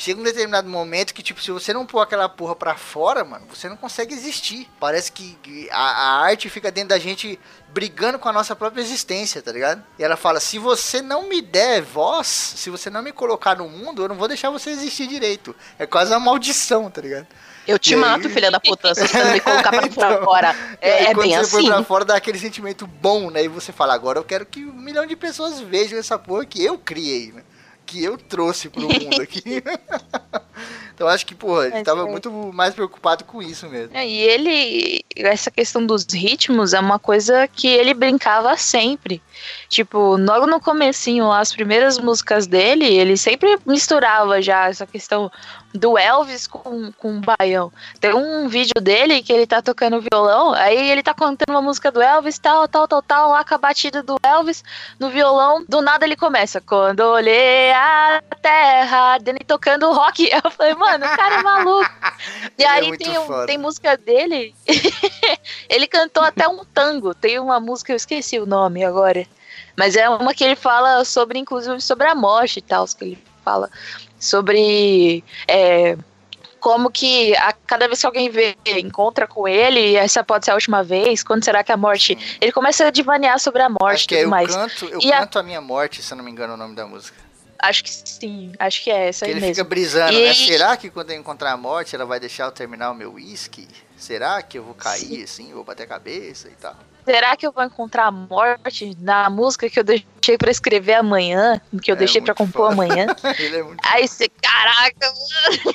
Chega um determinado momento que, tipo, se você não pôr aquela porra pra fora, mano, você não consegue existir. Parece que a, a arte fica dentro da gente brigando com a nossa própria existência, tá ligado? E ela fala: se você não me der voz, se você não me colocar no mundo, eu não vou deixar você existir direito. É quase uma maldição, tá ligado? Eu te E aí? mato, filha da puta, se você não me colocar pra Então, fora. E É, aí, é quando bem você põe assim. pra fora, dá aquele sentimento bom, né? E você fala, agora eu quero que um milhão de pessoas vejam essa porra que eu criei, né? Que eu trouxe pro mundo aqui. então acho que, porra, ele tava muito mais preocupado com isso mesmo. É, E ele, essa questão dos ritmos é uma coisa que ele brincava sempre. Tipo, logo no comecinho, as primeiras músicas dele, ele sempre misturava já essa questão do Elvis com, com o baião. Tem um vídeo dele que ele tá tocando violão, aí ele tá cantando uma música do Elvis, tal, tal, tal, tal, lá com a batida do Elvis no violão, do nada ele começa, quando olhei a terra, dele tocando rock, eu falei, mano, o cara é maluco. E é aí muito tem, um- tem música dele, ele cantou até um tango, tem uma música, eu esqueci o nome agora, mas é uma que ele fala sobre, inclusive, sobre a morte e tal, que ele fala sobre é, como que a, cada vez que alguém vê, encontra com ele, essa pode ser a última vez, quando será que a morte... Ele começa a divanear sobre a morte e é tudo Eu mais. Canto, eu E a- canto a... minha morte, se eu não me engano o nome da música. Acho que sim, acho que é essa Que aí ele mesmo. fica brisando, E- né? Será que quando eu encontrar a morte, ela vai deixar eu terminar o meu uísque? Será que eu vou cair assim, vou bater a cabeça e tal? Será que eu vou encontrar a morte na música que eu deixei pra escrever amanhã? Que eu É deixei pra muito compor foda. amanhã? Ele é muito Aí você, caraca, mano.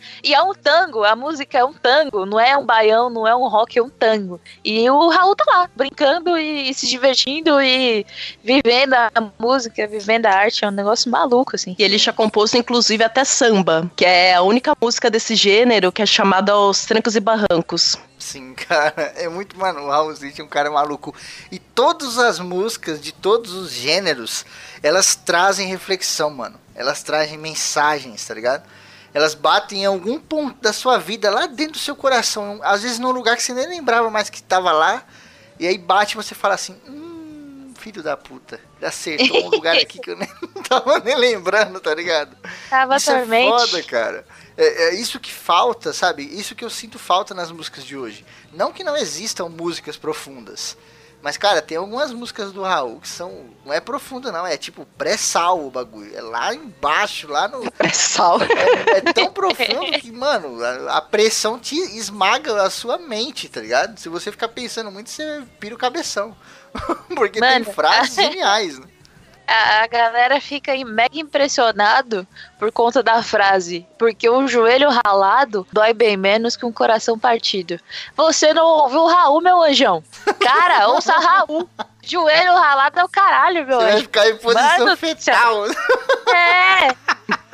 e é um tango, a música é um tango, não é um baião, não é um rock, é um tango. E o Raul tá lá, brincando e, e se divertindo e vivendo a música, vivendo a arte, é um negócio maluco, assim. E ele já compôs, inclusive, até samba, que é a única música desse gênero que é chamada Os Trancos e Barrancos. Sim, cara, é muito, mano, o Raul Seixas é um cara maluco. E todas as músicas de todos os gêneros, elas trazem reflexão, mano. Elas trazem mensagens, tá ligado? Elas batem em algum ponto da sua vida, lá dentro do seu coração. Às vezes num lugar que você nem lembrava mais que tava lá. E aí bate e você fala assim, hum, filho da puta. Ele acertou um lugar aqui que eu nem tava nem lembrando, tá ligado? Tava Isso é foda, cara. É, é isso que falta, sabe? Isso que eu sinto falta nas músicas de hoje. Não que não existam músicas profundas. Mas, cara, tem algumas músicas do Raul que são. Não é profunda, não. É tipo pré-sal o bagulho. É lá embaixo, lá no. Pré-sal. É, é tão profundo que, mano, a, a pressão te esmaga a sua mente, tá ligado? Se você ficar pensando muito, você pira o cabeção. Porque Mano, tem frases geniais, né? A, a galera fica mega impressionado por conta da frase. Porque um joelho ralado dói bem menos que um coração partido. Você não ouviu o Raul, meu anjão? Cara, ouça Raul. Joelho ralado é o caralho, meu Você vai anjo. ficar em posição Mano fetal. É.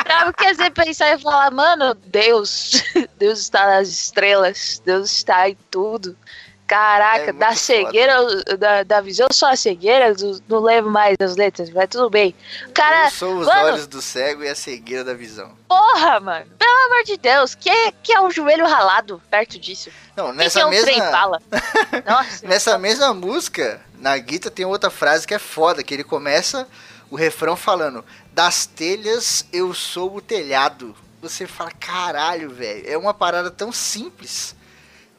Sabe o que você pensar e falar, mano, Deus, Deus está nas estrelas, Deus está em tudo. Caraca, É da cegueira, da, da visão só a cegueira, do- não lembro mais das letras, mas tudo bem. Cara, Eu sou os mano, olhos do cego e a cegueira da visão. porra, mano, pelo amor de Deus, que, que é um joelho ralado perto disso? Não, Quem que nessa é um trem mesma. bala? Nossa, Nessa mesma música, na guitarra tem outra frase que é foda, que ele começa o refrão falando: Das telhas eu sou o telhado. Você fala, caralho, velho. É uma parada tão simples,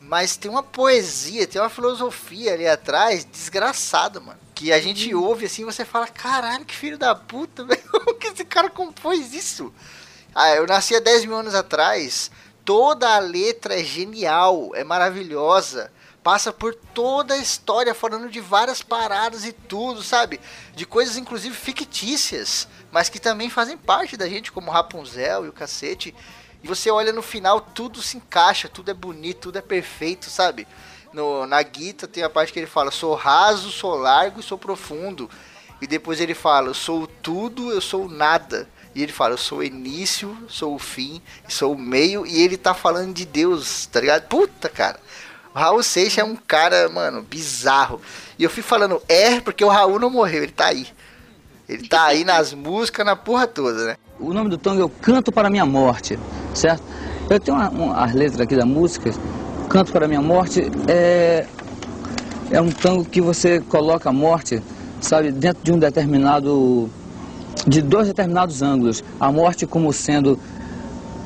mas tem uma poesia, tem uma filosofia ali atrás, desgraçada, mano. Que a gente ouve assim e você fala, caralho, que filho da puta, velho. Que esse cara compôs isso? Ah, eu nasci há 10 mil anos atrás. Toda a letra é genial, é maravilhosa. Passa por toda a história, falando de várias paradas e tudo, sabe? De coisas inclusive fictícias, mas que também fazem parte da gente, como Rapunzel e o cacete. E você olha no final, tudo se encaixa, tudo é bonito, tudo é perfeito, sabe? No, na guita tem a parte que ele fala: sou raso, sou largo e sou profundo. E depois ele fala: sou tudo, eu sou nada. E ele fala: eu sou o início, sou o fim, sou o meio. E ele tá falando de Deus, tá ligado? Puta, cara. O Raul Seixas é um cara, mano, bizarro. E eu fui falando é porque o Raul não morreu, ele tá aí. Ele tá aí nas músicas, na porra toda, né? O nome do tango é o Canto para Minha Morte, certo? Eu tenho uma, uma- as letras aqui da música, Canto para Minha Morte é, é um tango que você coloca a morte, sabe, dentro de um determinado, de dois determinados ângulos. A morte como sendo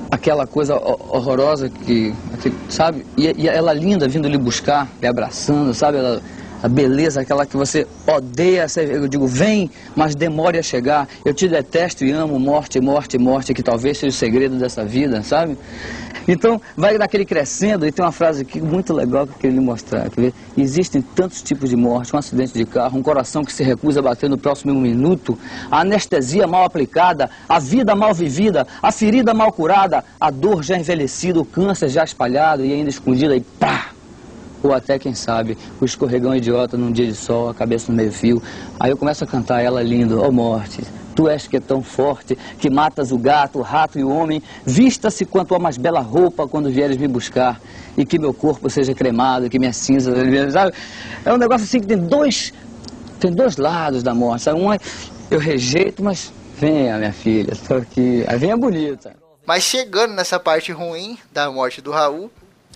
aquela coisa ho- horrorosa que, aquele- sabe? E, e ela linda vindo lhe buscar, lhe abraçando, sabe? Ela, a beleza, aquela que você odeia, eu digo, vem, mas demore a chegar. Eu te detesto e amo, morte, morte, morte, que talvez seja o segredo dessa vida, sabe? Então, vai daquele crescendo, e tem uma frase aqui muito legal que eu queria lhe mostrar. Ver? Existem tantos tipos de morte, um acidente de carro, um coração que se recusa a bater no próximo minuto, a anestesia mal aplicada, a vida mal vivida, a ferida mal curada, a dor já envelhecida, o câncer já espalhado e ainda escondido aí, pá! Ou até, quem sabe, o escorregão idiota num dia de sol, a cabeça no meio fio. Aí eu começo a cantar ela lindo, ó morte, tu és que é tão forte, que matas o gato, o rato e o homem, vista-se quanto a mais bela roupa quando vieres me buscar, e que meu corpo seja cremado, que minha cinza, sabe? É um negócio assim que tem dois, tem dois lados da morte, sabe? Um é, eu rejeito, mas venha, minha filha, estou aqui. A bonita. Mas chegando nessa parte ruim da morte do Raul,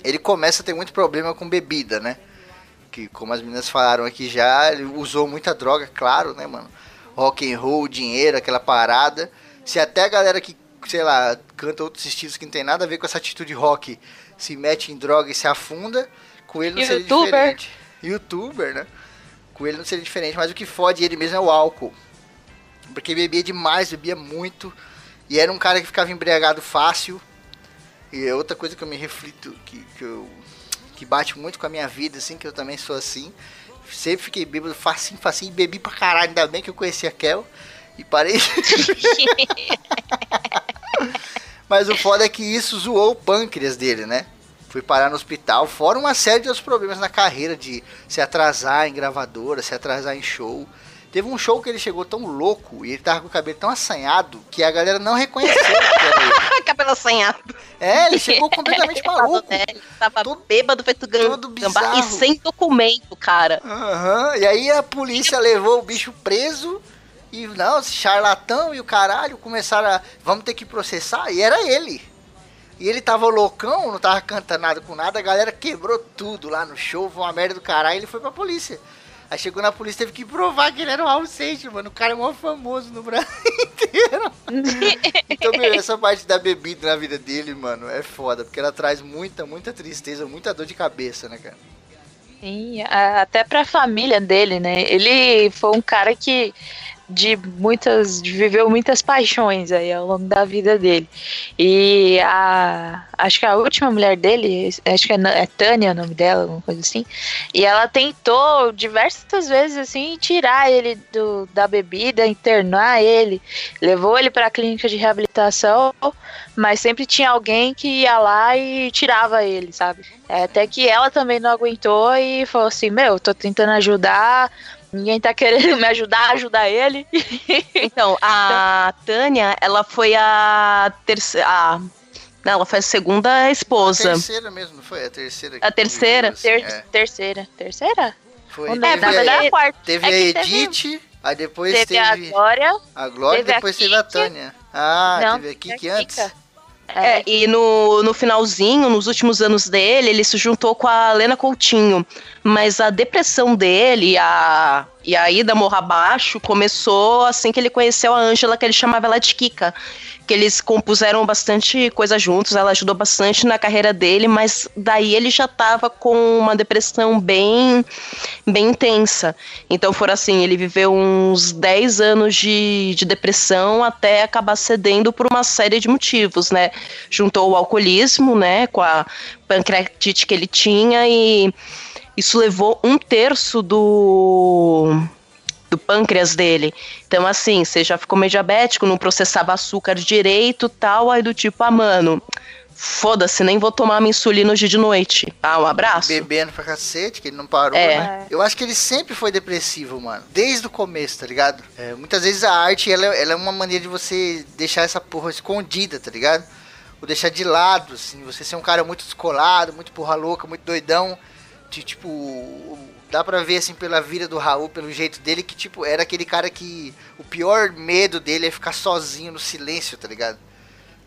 ele começa a ter muito problema com bebida, né? Que como as meninas falaram aqui já, ele usou muita droga, claro, né, mano? Rock and roll, dinheiro, aquela parada. Se até a galera que, sei lá, canta outros estilos que não tem nada a ver com essa atitude rock, se mete em droga e se afunda, com ele não seria Youtuber. diferente. Youtuber, né? Com ele não seria diferente, mas o que fode ele mesmo é o álcool. Porque bebia demais, bebia muito. E era um cara que ficava embriagado fácil. E é outra coisa que eu me reflito, que, que, eu, que bate muito com a minha vida, assim, que eu também sou assim. Sempre fiquei bêbado facinho, facinho, e bebi pra caralho, ainda bem que eu conheci a Kel. E parei. Mas o foda é que isso zoou o pâncreas dele, né? Fui parar no hospital, fora uma série de outros problemas na carreira de se atrasar em gravadora, se atrasar em show. Teve um show que ele chegou tão louco e ele tava com o cabelo tão assanhado que a galera não reconheceu que era ele. Cabelo assanhado. É, ele chegou completamente maluco. Ele tava bêbado, feito todo gambá e sem documento, cara. Aham, E aí a polícia levou o bicho preso e não, esse charlatão e o caralho começaram a. Vamos ter que processar. E era ele. E ele tava loucão, não tava cantando nada com nada, a galera quebrou tudo lá no show, foi uma merda do caralho, ele foi pra polícia. Aí chegou na polícia, teve que provar que ele era o Raul Seixas, mano. O cara é o maior famoso no Brasil inteiro. então, meu, essa parte da bebida na vida dele, mano, é foda, porque ela traz muita, muita tristeza, muita dor de cabeça, né, cara? Sim, até pra família dele, né? Ele foi um cara que de muitas de- viveu muitas paixões aí ao longo da vida dele. E a acho que a última mulher dele, acho que é, é Tânia o nome dela, alguma coisa assim. E ela tentou diversas vezes assim tirar ele do, da bebida, internar ele, levou ele pra clínica de reabilitação, mas sempre tinha alguém que ia lá e tirava ele, sabe? É, Até que ela também não aguentou e falou assim: Meu, tô tentando ajudar, ninguém tá querendo me ajudar, ajudar ele. Então, a Tânia, ela foi a terceira. A... Não, ela foi a segunda A esposa. terceira mesmo, não foi? A terceira. que A terceira? assim, Ter- é. Terceira. Terceira? Foi. Teve, não, na a, verdade é a quarta. teve É a que teve- Edith, aí depois Teve, teve, a Glória. a Glória e teve a depois teve a. Tânia. Ah, Não, teve a Kiki teve a antes. Kika. É, e no, no finalzinho, nos últimos anos dele, ele se juntou com a Lena Coutinho. Mas a depressão dele a, e a ida morra abaixo começou assim que ele conheceu a Ângela, que ele chamava ela de Kika. Que eles compuseram bastante coisa juntos, ela ajudou bastante na carreira dele, mas daí ele já tava com uma depressão bem, bem intensa. Então foram assim, ele viveu uns 10 anos de, de depressão até acabar cedendo por uma série de motivos, né? Juntou o alcoolismo, né, com a pancreatite que ele tinha e isso levou um terço do do pâncreas dele. Então, assim, você já ficou meio diabético, não processava açúcar direito, tal, aí do tipo, ah, mano, foda-se, nem vou tomar minha insulina hoje de noite. Ah, um abraço. Bebendo pra cacete, que ele não parou, É. né? Eu acho que ele sempre foi depressivo, mano. Desde o começo, tá ligado? É, muitas vezes a arte, ela, ela é uma maneira de você deixar essa porra escondida, tá ligado? Ou deixar de lado, assim. Você ser um cara muito descolado, muito porra louca, muito doidão. De, tipo, dá pra ver, assim, pela vida do Raul, pelo jeito dele, que, tipo, era aquele cara que... O pior medo dele é ficar sozinho no silêncio, tá ligado?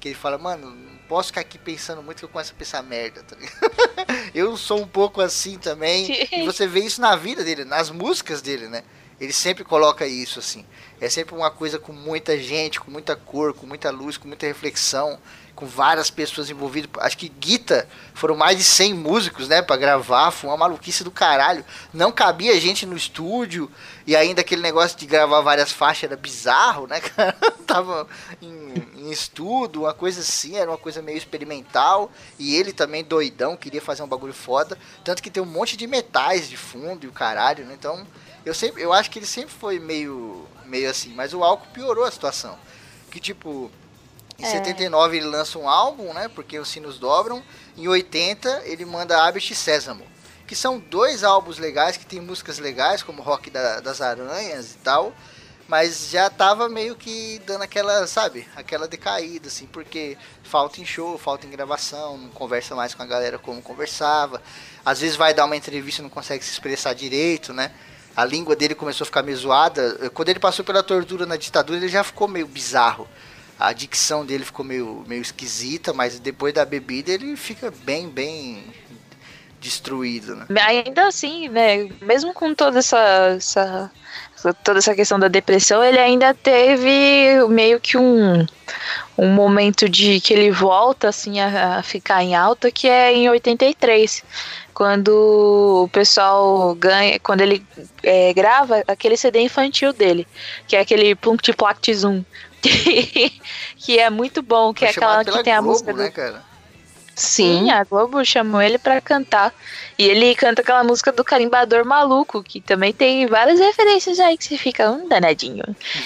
Que ele fala, mano, não posso ficar aqui pensando muito que eu começo a pensar merda, tá ligado? eu sou um pouco assim também. e você vê isso na vida dele, nas músicas dele, né? Ele sempre coloca isso, assim. É sempre uma coisa com muita gente, com muita cor, com muita luz, com muita reflexão, com várias pessoas envolvidas. Acho que Guita foram mais de 100 músicos, né, pra gravar. Foi uma maluquice do caralho. Não cabia gente no estúdio. E ainda aquele negócio de gravar várias faixas era bizarro, né, cara? Tava em, em estudo, uma coisa assim, era uma coisa meio experimental. E ele também doidão, queria fazer um bagulho foda. Tanto que tem um monte de metais de fundo e o caralho, né? Então, eu sempre, eu acho que ele sempre foi meio, meio assim. Mas o álcool piorou a situação. Que tipo, em É. 79 ele lança um álbum, né? Porque os sinos dobram. Em 80 ele manda Abit e Sésamo. Que são dois álbuns legais, que tem músicas legais, como Rock da- das Aranhas e tal. Mas já tava meio que dando aquela, sabe? Aquela decaída, assim. Porque falta em show, falta em gravação, não conversa mais com a galera como conversava. Às vezes vai dar uma entrevista e não consegue se expressar direito, né? A língua dele começou a ficar meio zoada. Quando ele passou pela tortura na ditadura, ele já ficou meio bizarro a dicção dele ficou meio, meio esquisita, mas depois da bebida ele fica bem, bem destruído, né? Ainda assim, né? Mesmo com toda essa, essa- toda essa questão da depressão, ele ainda teve meio que um, um momento de que ele volta assim a, a ficar em alta, que é em 83. Quando o pessoal ganha, quando ele é, grava aquele CD infantil dele, que é aquele Plunct Plact Zoom, que é muito bom, que Foi é aquela que tem a Globo, música do né, cara? Sim, a Globo chamou ele pra cantar. E ele canta aquela música do Carimbador Maluco, que também tem várias referências aí que você fica um danadinho.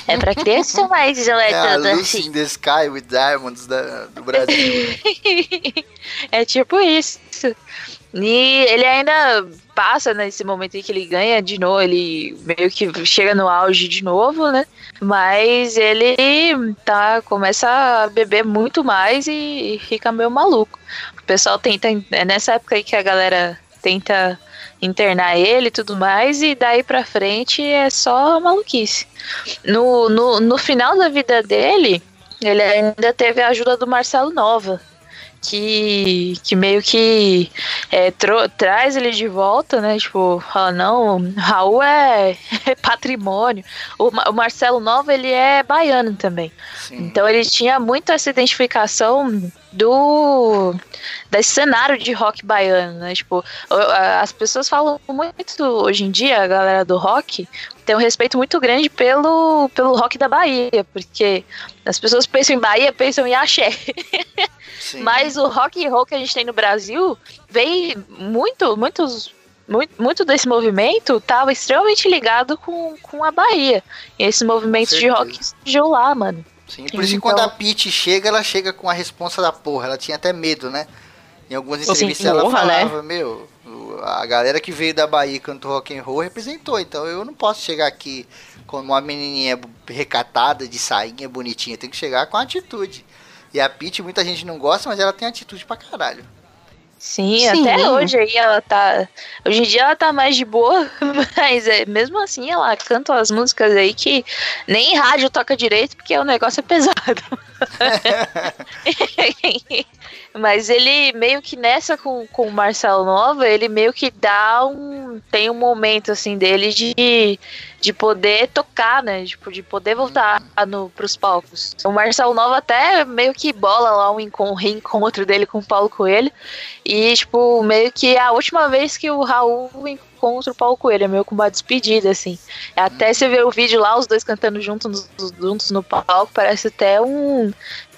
É pra criança mais É a gelada Lucy assim. in the Sky with Diamonds da- do Brasil. é tipo isso. E ele ainda passa nesse momento em que ele ganha de novo, ele meio que chega no auge de novo, né? Mas ele tá começa a beber muito mais e, e fica meio maluco. O pessoal tenta, é nessa época aí que a galera tenta internar ele e tudo mais, e daí pra frente é só maluquice. No, no, no final da vida dele, ele ainda teve a ajuda do Marcelo Nova, que, que meio que é, tro- traz ele de volta, né? Tipo, fala, não, Raul é, é patrimônio. O, o Marcelo Nova, ele é baiano também. Sim. Então ele tinha muito essa identificação do desse cenário de rock baiano, né? Tipo, as pessoas falam muito hoje em dia, a galera do rock tem um respeito muito grande pelo, pelo rock da Bahia, porque as pessoas pensam em Bahia, pensam em axé. Sim. Mas o rock and roll que a gente tem no Brasil vem muito, muitos, muito, muito desse movimento estava extremamente ligado com, com a Bahia. E esse movimento de rock surgiu lá, mano. Sim, por isso que Então- quando a Pete chega, ela chega com a responsa da porra. Ela tinha até medo, né? Em algumas Sim, entrevistas ela porra, né? falava, meu, o- a galera que veio da Bahia e cantou rock and roll representou, então eu não posso chegar aqui como uma menininha recatada, de sainha, bonitinha, tem que chegar com atitude. E a Pete, muita gente não gosta, mas ela tem atitude pra caralho. Sim, Sim. até hoje aí ela tá. Hoje em dia ela tá mais de boa, mas é, mesmo assim ela canta as músicas aí que nem rádio toca direito, porque o negócio é pesado. mas ele meio que nessa com, com o Marcelo Nova, ele meio que dá um. Tem um momento assim dele de, de poder tocar, né? Tipo, de poder voltar no, pros palcos. O Marcelo Nova até meio que bola lá um encon- reencontro dele com o Paulo Coelho. E, tipo, meio que a última vez que o Raul encontra o Paulo Coelho, é meio com uma despedida, assim. Até você ver o vídeo lá, os dois cantando juntos, juntos no palco, parece até um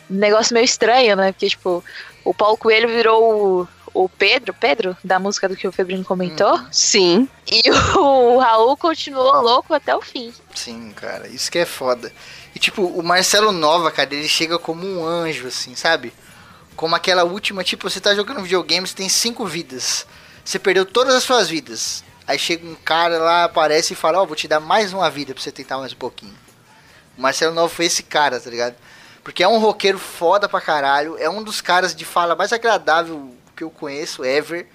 negócio meio estranho, né? Porque, tipo, o Paulo Coelho virou o, o Pedro, Pedro, da música do que o Febrino comentou, Sim. e o Raul continuou louco até o fim. Sim, cara, isso que é foda. E tipo, o Marcelo Nova, cara, ele chega como um anjo, assim, sabe? Como aquela última, tipo, você tá jogando videogame, você tem cinco vidas. Você perdeu todas as suas vidas. Aí chega um cara lá, aparece e fala, ó, vou te dar mais uma vida pra você tentar mais um pouquinho. O Marcelo Nova foi esse cara, tá ligado? Porque é um roqueiro foda pra caralho, é um dos caras de fala mais agradável que eu conheço, ever.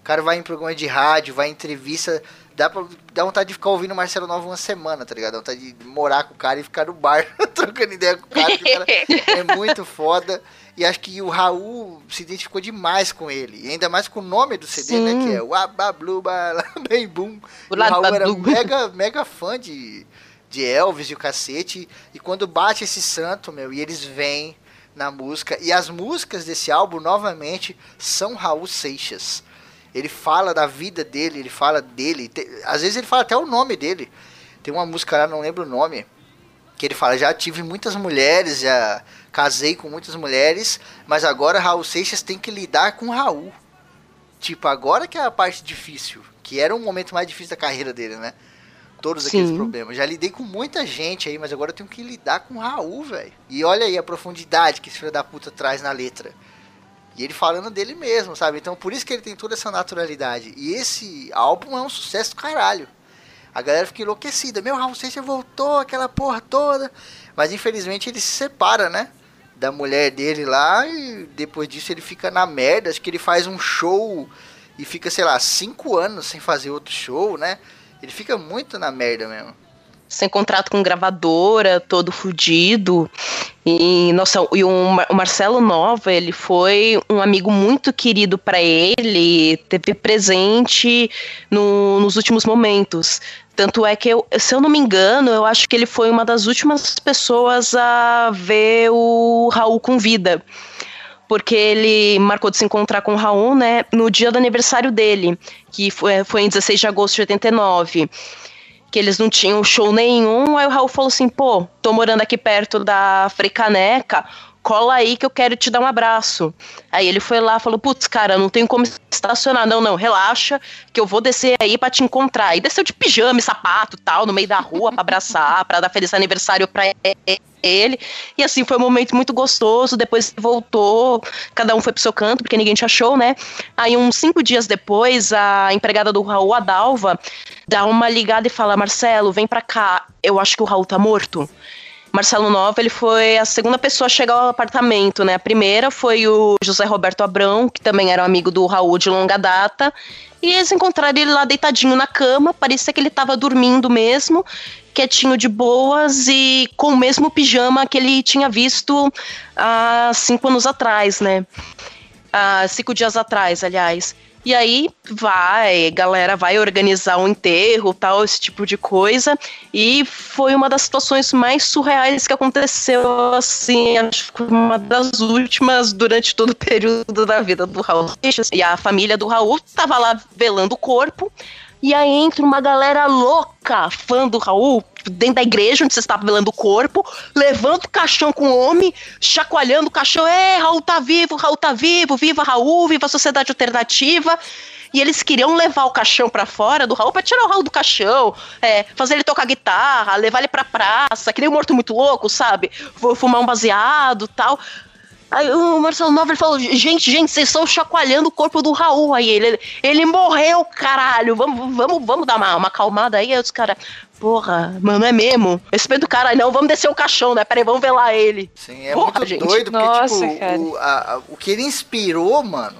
O cara vai em programa de rádio, vai em entrevista, dá, pra, dá vontade de ficar ouvindo o Marcelo Nova uma semana, tá ligado? Dá vontade de morar com o cara e ficar no bar trocando ideia com o cara, o cara é muito foda. E acho que o Raul se identificou demais com ele. E ainda mais com o nome do CD, né? Sim. Que é o Ababluba Bem Boom. O Raul era mega, mega fã de, de Elvis e o cacete. E quando bate esse santo, meu, e eles vêm na música. E as músicas desse álbum, novamente, são Raul Seixas. Ele fala da vida dele, ele fala dele. às vezes ele fala até o nome dele. Tem uma música lá, não lembro o nome. Que ele fala, já tive muitas mulheres, já casei com muitas mulheres, mas agora Raul Seixas tem que lidar com Raul. Tipo, agora que é a parte difícil, que era um momento mais difícil da carreira dele, né? Todos aqueles Sim. problemas. Já lidei com muita gente aí, mas agora eu tenho que lidar com o Raul, velho. E olha aí a profundidade que esse filho da puta traz na letra. E ele falando dele mesmo, sabe? Então por isso que ele tem toda essa naturalidade. E esse álbum é um sucesso do caralho. A galera fica enlouquecida. Meu, Raul Seixas voltou, aquela porra toda. Mas infelizmente ele se separa, né? Da mulher dele lá e depois disso ele fica na merda. Acho que ele faz um show e fica, sei lá, cinco anos sem fazer outro show, né? Ele fica muito na merda mesmo. sem contrato com gravadora, todo fudido. E, nossa, e o, Mar- o Marcelo Nova, ele foi um amigo muito querido pra ele, teve presente no- nos últimos momentos. Tanto é que, eu, se eu não me engano, eu acho que ele foi uma das últimas pessoas a ver o Raul com vida. Porque ele marcou de se encontrar com o Raul, né, no dia do aniversário dele, que foi, foi em 16 de agosto de 89 que eles não tinham show nenhum. Aí o Raul falou assim: pô, tô morando aqui perto da Frecaneca, cola aí que eu quero te dar um abraço. Aí ele foi lá, falou, putz, cara, não tenho como estacionar, não, não, relaxa, que eu vou descer aí para te encontrar. E desceu de pijama sapato tal, no meio da rua pra abraçar, pra dar feliz aniversário pra ele. E assim, foi um momento muito gostoso. Depois voltou, cada um foi pro seu canto, porque ninguém te achou, né? Aí, uns cinco dias depois, a empregada do Raul, a Dalva, dá uma ligada e fala: Marcelo, vem pra cá, eu acho que o Raul tá morto. Marcelo Nova, ele foi a segunda pessoa a chegar ao apartamento, né? A primeira foi o José Roberto Abrão, que também era um amigo do Raul de longa data. E eles encontraram ele lá deitadinho na cama, parecia que ele estava dormindo mesmo, quietinho de boas e com o mesmo pijama que ele tinha visto há cinco anos atrás, né? Há cinco dias atrás, aliás. E aí vai, galera vai organizar um enterro, tal, esse tipo de coisa. E foi uma das situações mais surreais que aconteceu, assim, acho que uma das últimas durante todo o período da vida do Raul E a família do Raul tava lá velando o corpo. E aí entra uma galera louca, fã do Raul, dentro da igreja onde você estava velando o corpo, levanta o caixão com o homem, chacoalhando o caixão, é, Raul tá vivo, Raul tá vivo, viva Raul, viva a sociedade alternativa. E eles queriam levar o caixão para fora do Raul para tirar o Raul do caixão, é, fazer ele tocar guitarra, levar ele pra praça, que nem um morto muito louco, sabe? Vou fumar um baseado tal. Aí o Marcelo Nova falou: gente, gente, vocês estão chacoalhando o corpo do Raul. Aí ele, ele morreu, caralho. Vamos, vamos, vamos dar uma, uma acalmada aí. Aí os caras, porra, mano, é mesmo. Respeito do cara, não, vamos descer o caixão, né? Peraí, vamos ver lá ele. Sim, é porra, muito gente. doido, porque, Nossa, tipo, o, a, a, o que ele inspirou, mano,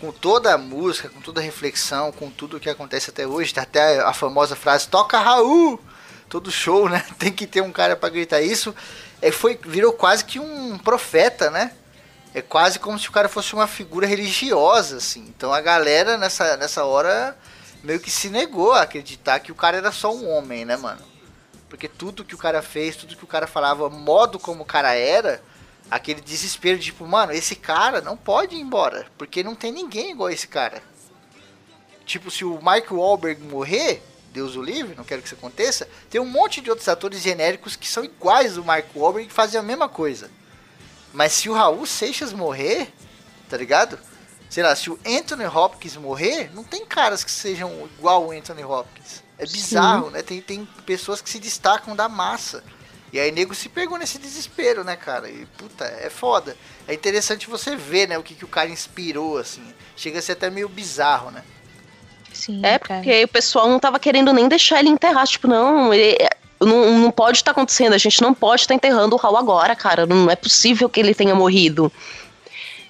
com toda a música, com toda a reflexão, com tudo o que acontece até hoje, até a famosa frase, toca Raul! Todo show, né? Tem que ter um cara para gritar isso. É, foi, virou quase que um profeta, né? É quase como se o cara fosse uma figura religiosa, assim. Então a galera nessa, nessa hora meio que se negou a acreditar que o cara era só um homem, né, mano? Porque tudo que o cara fez, tudo que o cara falava, modo como o cara era, aquele desespero de tipo, mano, esse cara não pode ir embora, porque não tem ninguém igual esse cara. Tipo, se o Mike Wahlberg morrer, Deus o livre, não quero que isso aconteça, tem um monte de outros atores genéricos que são iguais ao Mike Wahlberg e fazem a mesma coisa. Mas se o Raul Seixas morrer, tá ligado? Sei lá, se o Anthony Hopkins morrer, não tem caras que sejam igual o Anthony Hopkins. É bizarro, Sim. né? Tem, tem pessoas que se destacam da massa. E aí nego se pegou nesse desespero, né, cara? E puta, é foda. É interessante você ver, né, o que, que o cara inspirou, assim. Chega a ser até meio bizarro, né? Sim, é, cara. porque o pessoal não tava querendo nem deixar ele enterrar. Tipo, não, ele, não, não pode estar tá acontecendo, a gente não pode estar tá enterrando o Raul agora, cara. Não é possível que ele tenha morrido.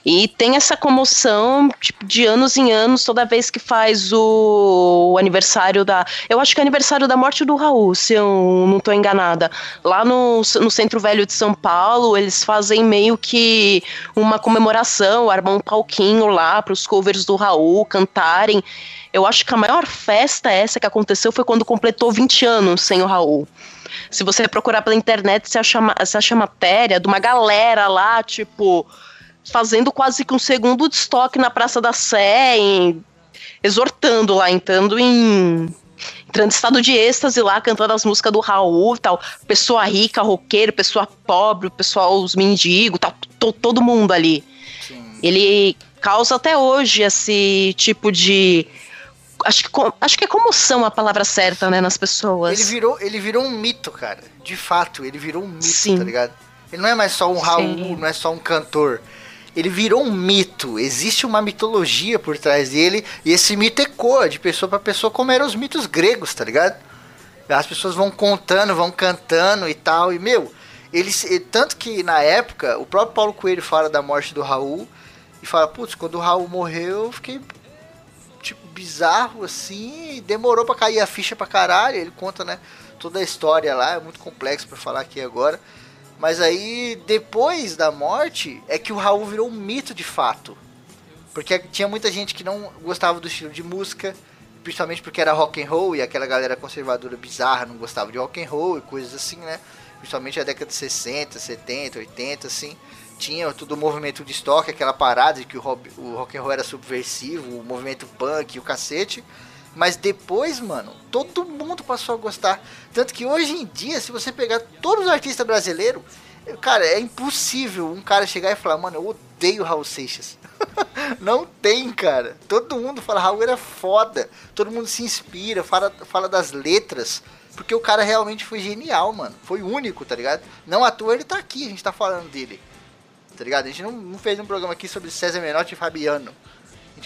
E tem essa comoção, tipo, de anos em anos, toda vez que faz o, o, aniversário da. Eu acho que é aniversário da morte do Raul, se eu não estou enganada. Lá no, no Centro Velho de São Paulo, eles fazem meio que uma comemoração, armam um palquinho lá para os covers do Raul cantarem. Eu acho que a maior festa essa que aconteceu foi quando completou 20 anos sem o Raul. Se você procurar pela internet, você acha, você acha matéria de uma galera lá, tipo, fazendo quase que um segundo de estoque na Praça da Sé, em, exortando lá, entrando em entrando em estado de êxtase lá, cantando as músicas do Raul tal. Pessoa rica, roqueiro, pessoa pobre, pessoal, os mendigos, tal, todo mundo ali. Sim. Ele causa até hoje esse tipo de acho que, acho que é comoção a palavra certa, né, nas pessoas. Ele virou, ele virou um mito, cara. De fato, ele virou um mito, Sim. tá ligado? Ele não é mais só um Raul, Sim. não é só um cantor. Ele virou um mito. Existe uma mitologia por trás dele e esse mito ecoa de pessoa para pessoa como eram os mitos gregos, tá ligado? As pessoas vão contando, vão cantando e tal. E, meu, eles. Tanto que na época, o próprio Paulo Coelho fala da morte do Raul e fala, putz, quando o Raul morreu, eu fiquei tipo, bizarro, assim, demorou para cair a ficha pra caralho, ele conta, né, toda a história lá, é muito complexo para falar aqui agora, mas aí, depois da morte, é que o Raul virou um mito de fato, porque tinha muita gente que não gostava do estilo de música, principalmente porque era rock and roll, e aquela galera conservadora bizarra não gostava de rock and roll e coisas assim, né, principalmente a década de 60, 70, 80, assim, tinha todo o movimento de estoque, aquela parada de que o rock, o rock and roll era subversivo, o movimento punk, o cacete. Mas depois, mano, todo mundo passou a gostar. Tanto que hoje em dia, se você pegar todos os artistas brasileiros, Cara, é impossível um cara chegar e falar, mano, eu odeio Raul Seixas. Não tem, cara. Todo mundo fala, Raul era foda. Todo mundo se inspira, fala, fala das letras. Porque o cara realmente foi genial, mano. Foi único, tá ligado? Não à toa ele tá aqui, a gente tá falando dele. Tá ligado? A gente não, não fez um programa aqui sobre César Menotti e Fabiano.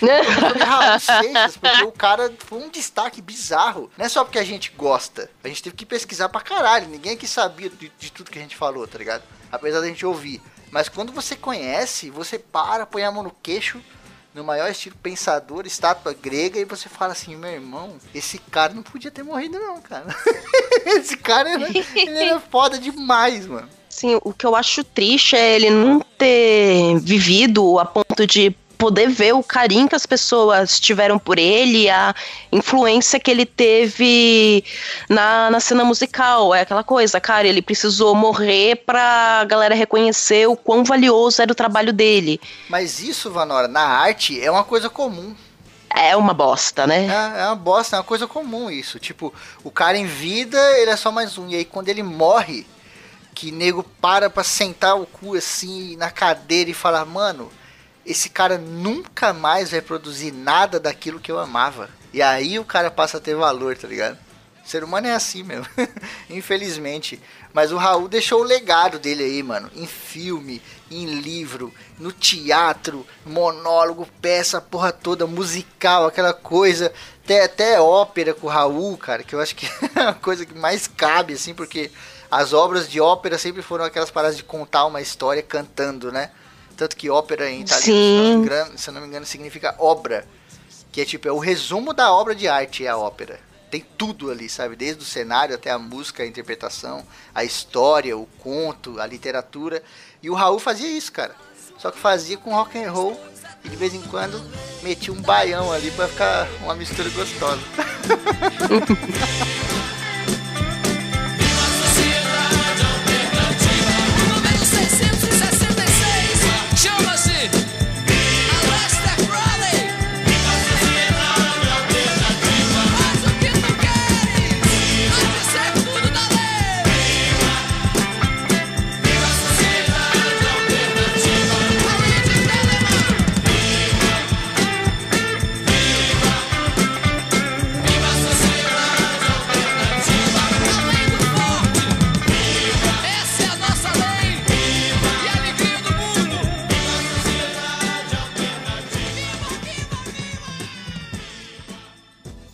A gente fez programa sobre Raul Seixas, porque o cara foi um destaque bizarro. Não é só porque a gente gosta. A gente teve que pesquisar pra caralho. Ninguém aqui sabia de, de tudo que a gente falou, tá ligado? Apesar da gente ouvir. Mas quando você conhece, você para, põe a mão no queixo, no maior estilo pensador, estátua grega, e você fala assim, meu irmão, esse cara não podia ter morrido não, cara. esse cara, ele era foda demais, mano. Sim, o que eu acho triste é ele não ter vivido a ponto de poder ver o carinho que as pessoas tiveram por ele, a influência que ele teve na, na cena musical. É aquela coisa, cara, ele precisou morrer pra galera reconhecer o quão valioso era o trabalho dele. Mas isso, Vanora, na arte é uma coisa comum. É uma bosta, né? É, é uma bosta, é uma coisa comum isso. Tipo, o cara em vida, ele é só mais um. E aí quando ele morre, que nego para pra sentar o cu assim na cadeira e falar, mano, esse cara nunca mais vai produzir nada daquilo que eu amava. E aí o cara passa a ter valor, tá ligado? O ser humano é assim mesmo, infelizmente. Mas o Raul deixou o legado dele aí, mano. Em filme, em livro, no teatro, monólogo, peça, porra toda, musical, aquela coisa. Até, até ópera com o Raul, cara, que eu acho que é a coisa que mais cabe, assim, porque as obras de ópera sempre foram aquelas paradas de contar uma história cantando, né? Tanto que ópera em italiano, se não, me engano, se não me engano, significa obra. Que é tipo, é o resumo da obra de arte, é a ópera. Tem tudo ali, sabe? Desde o cenário até a música, a interpretação, a história, o conto, a literatura. E o Raul fazia isso, cara. Só que fazia com rock and roll e de vez em quando metia um baião ali para ficar uma mistura gostosa.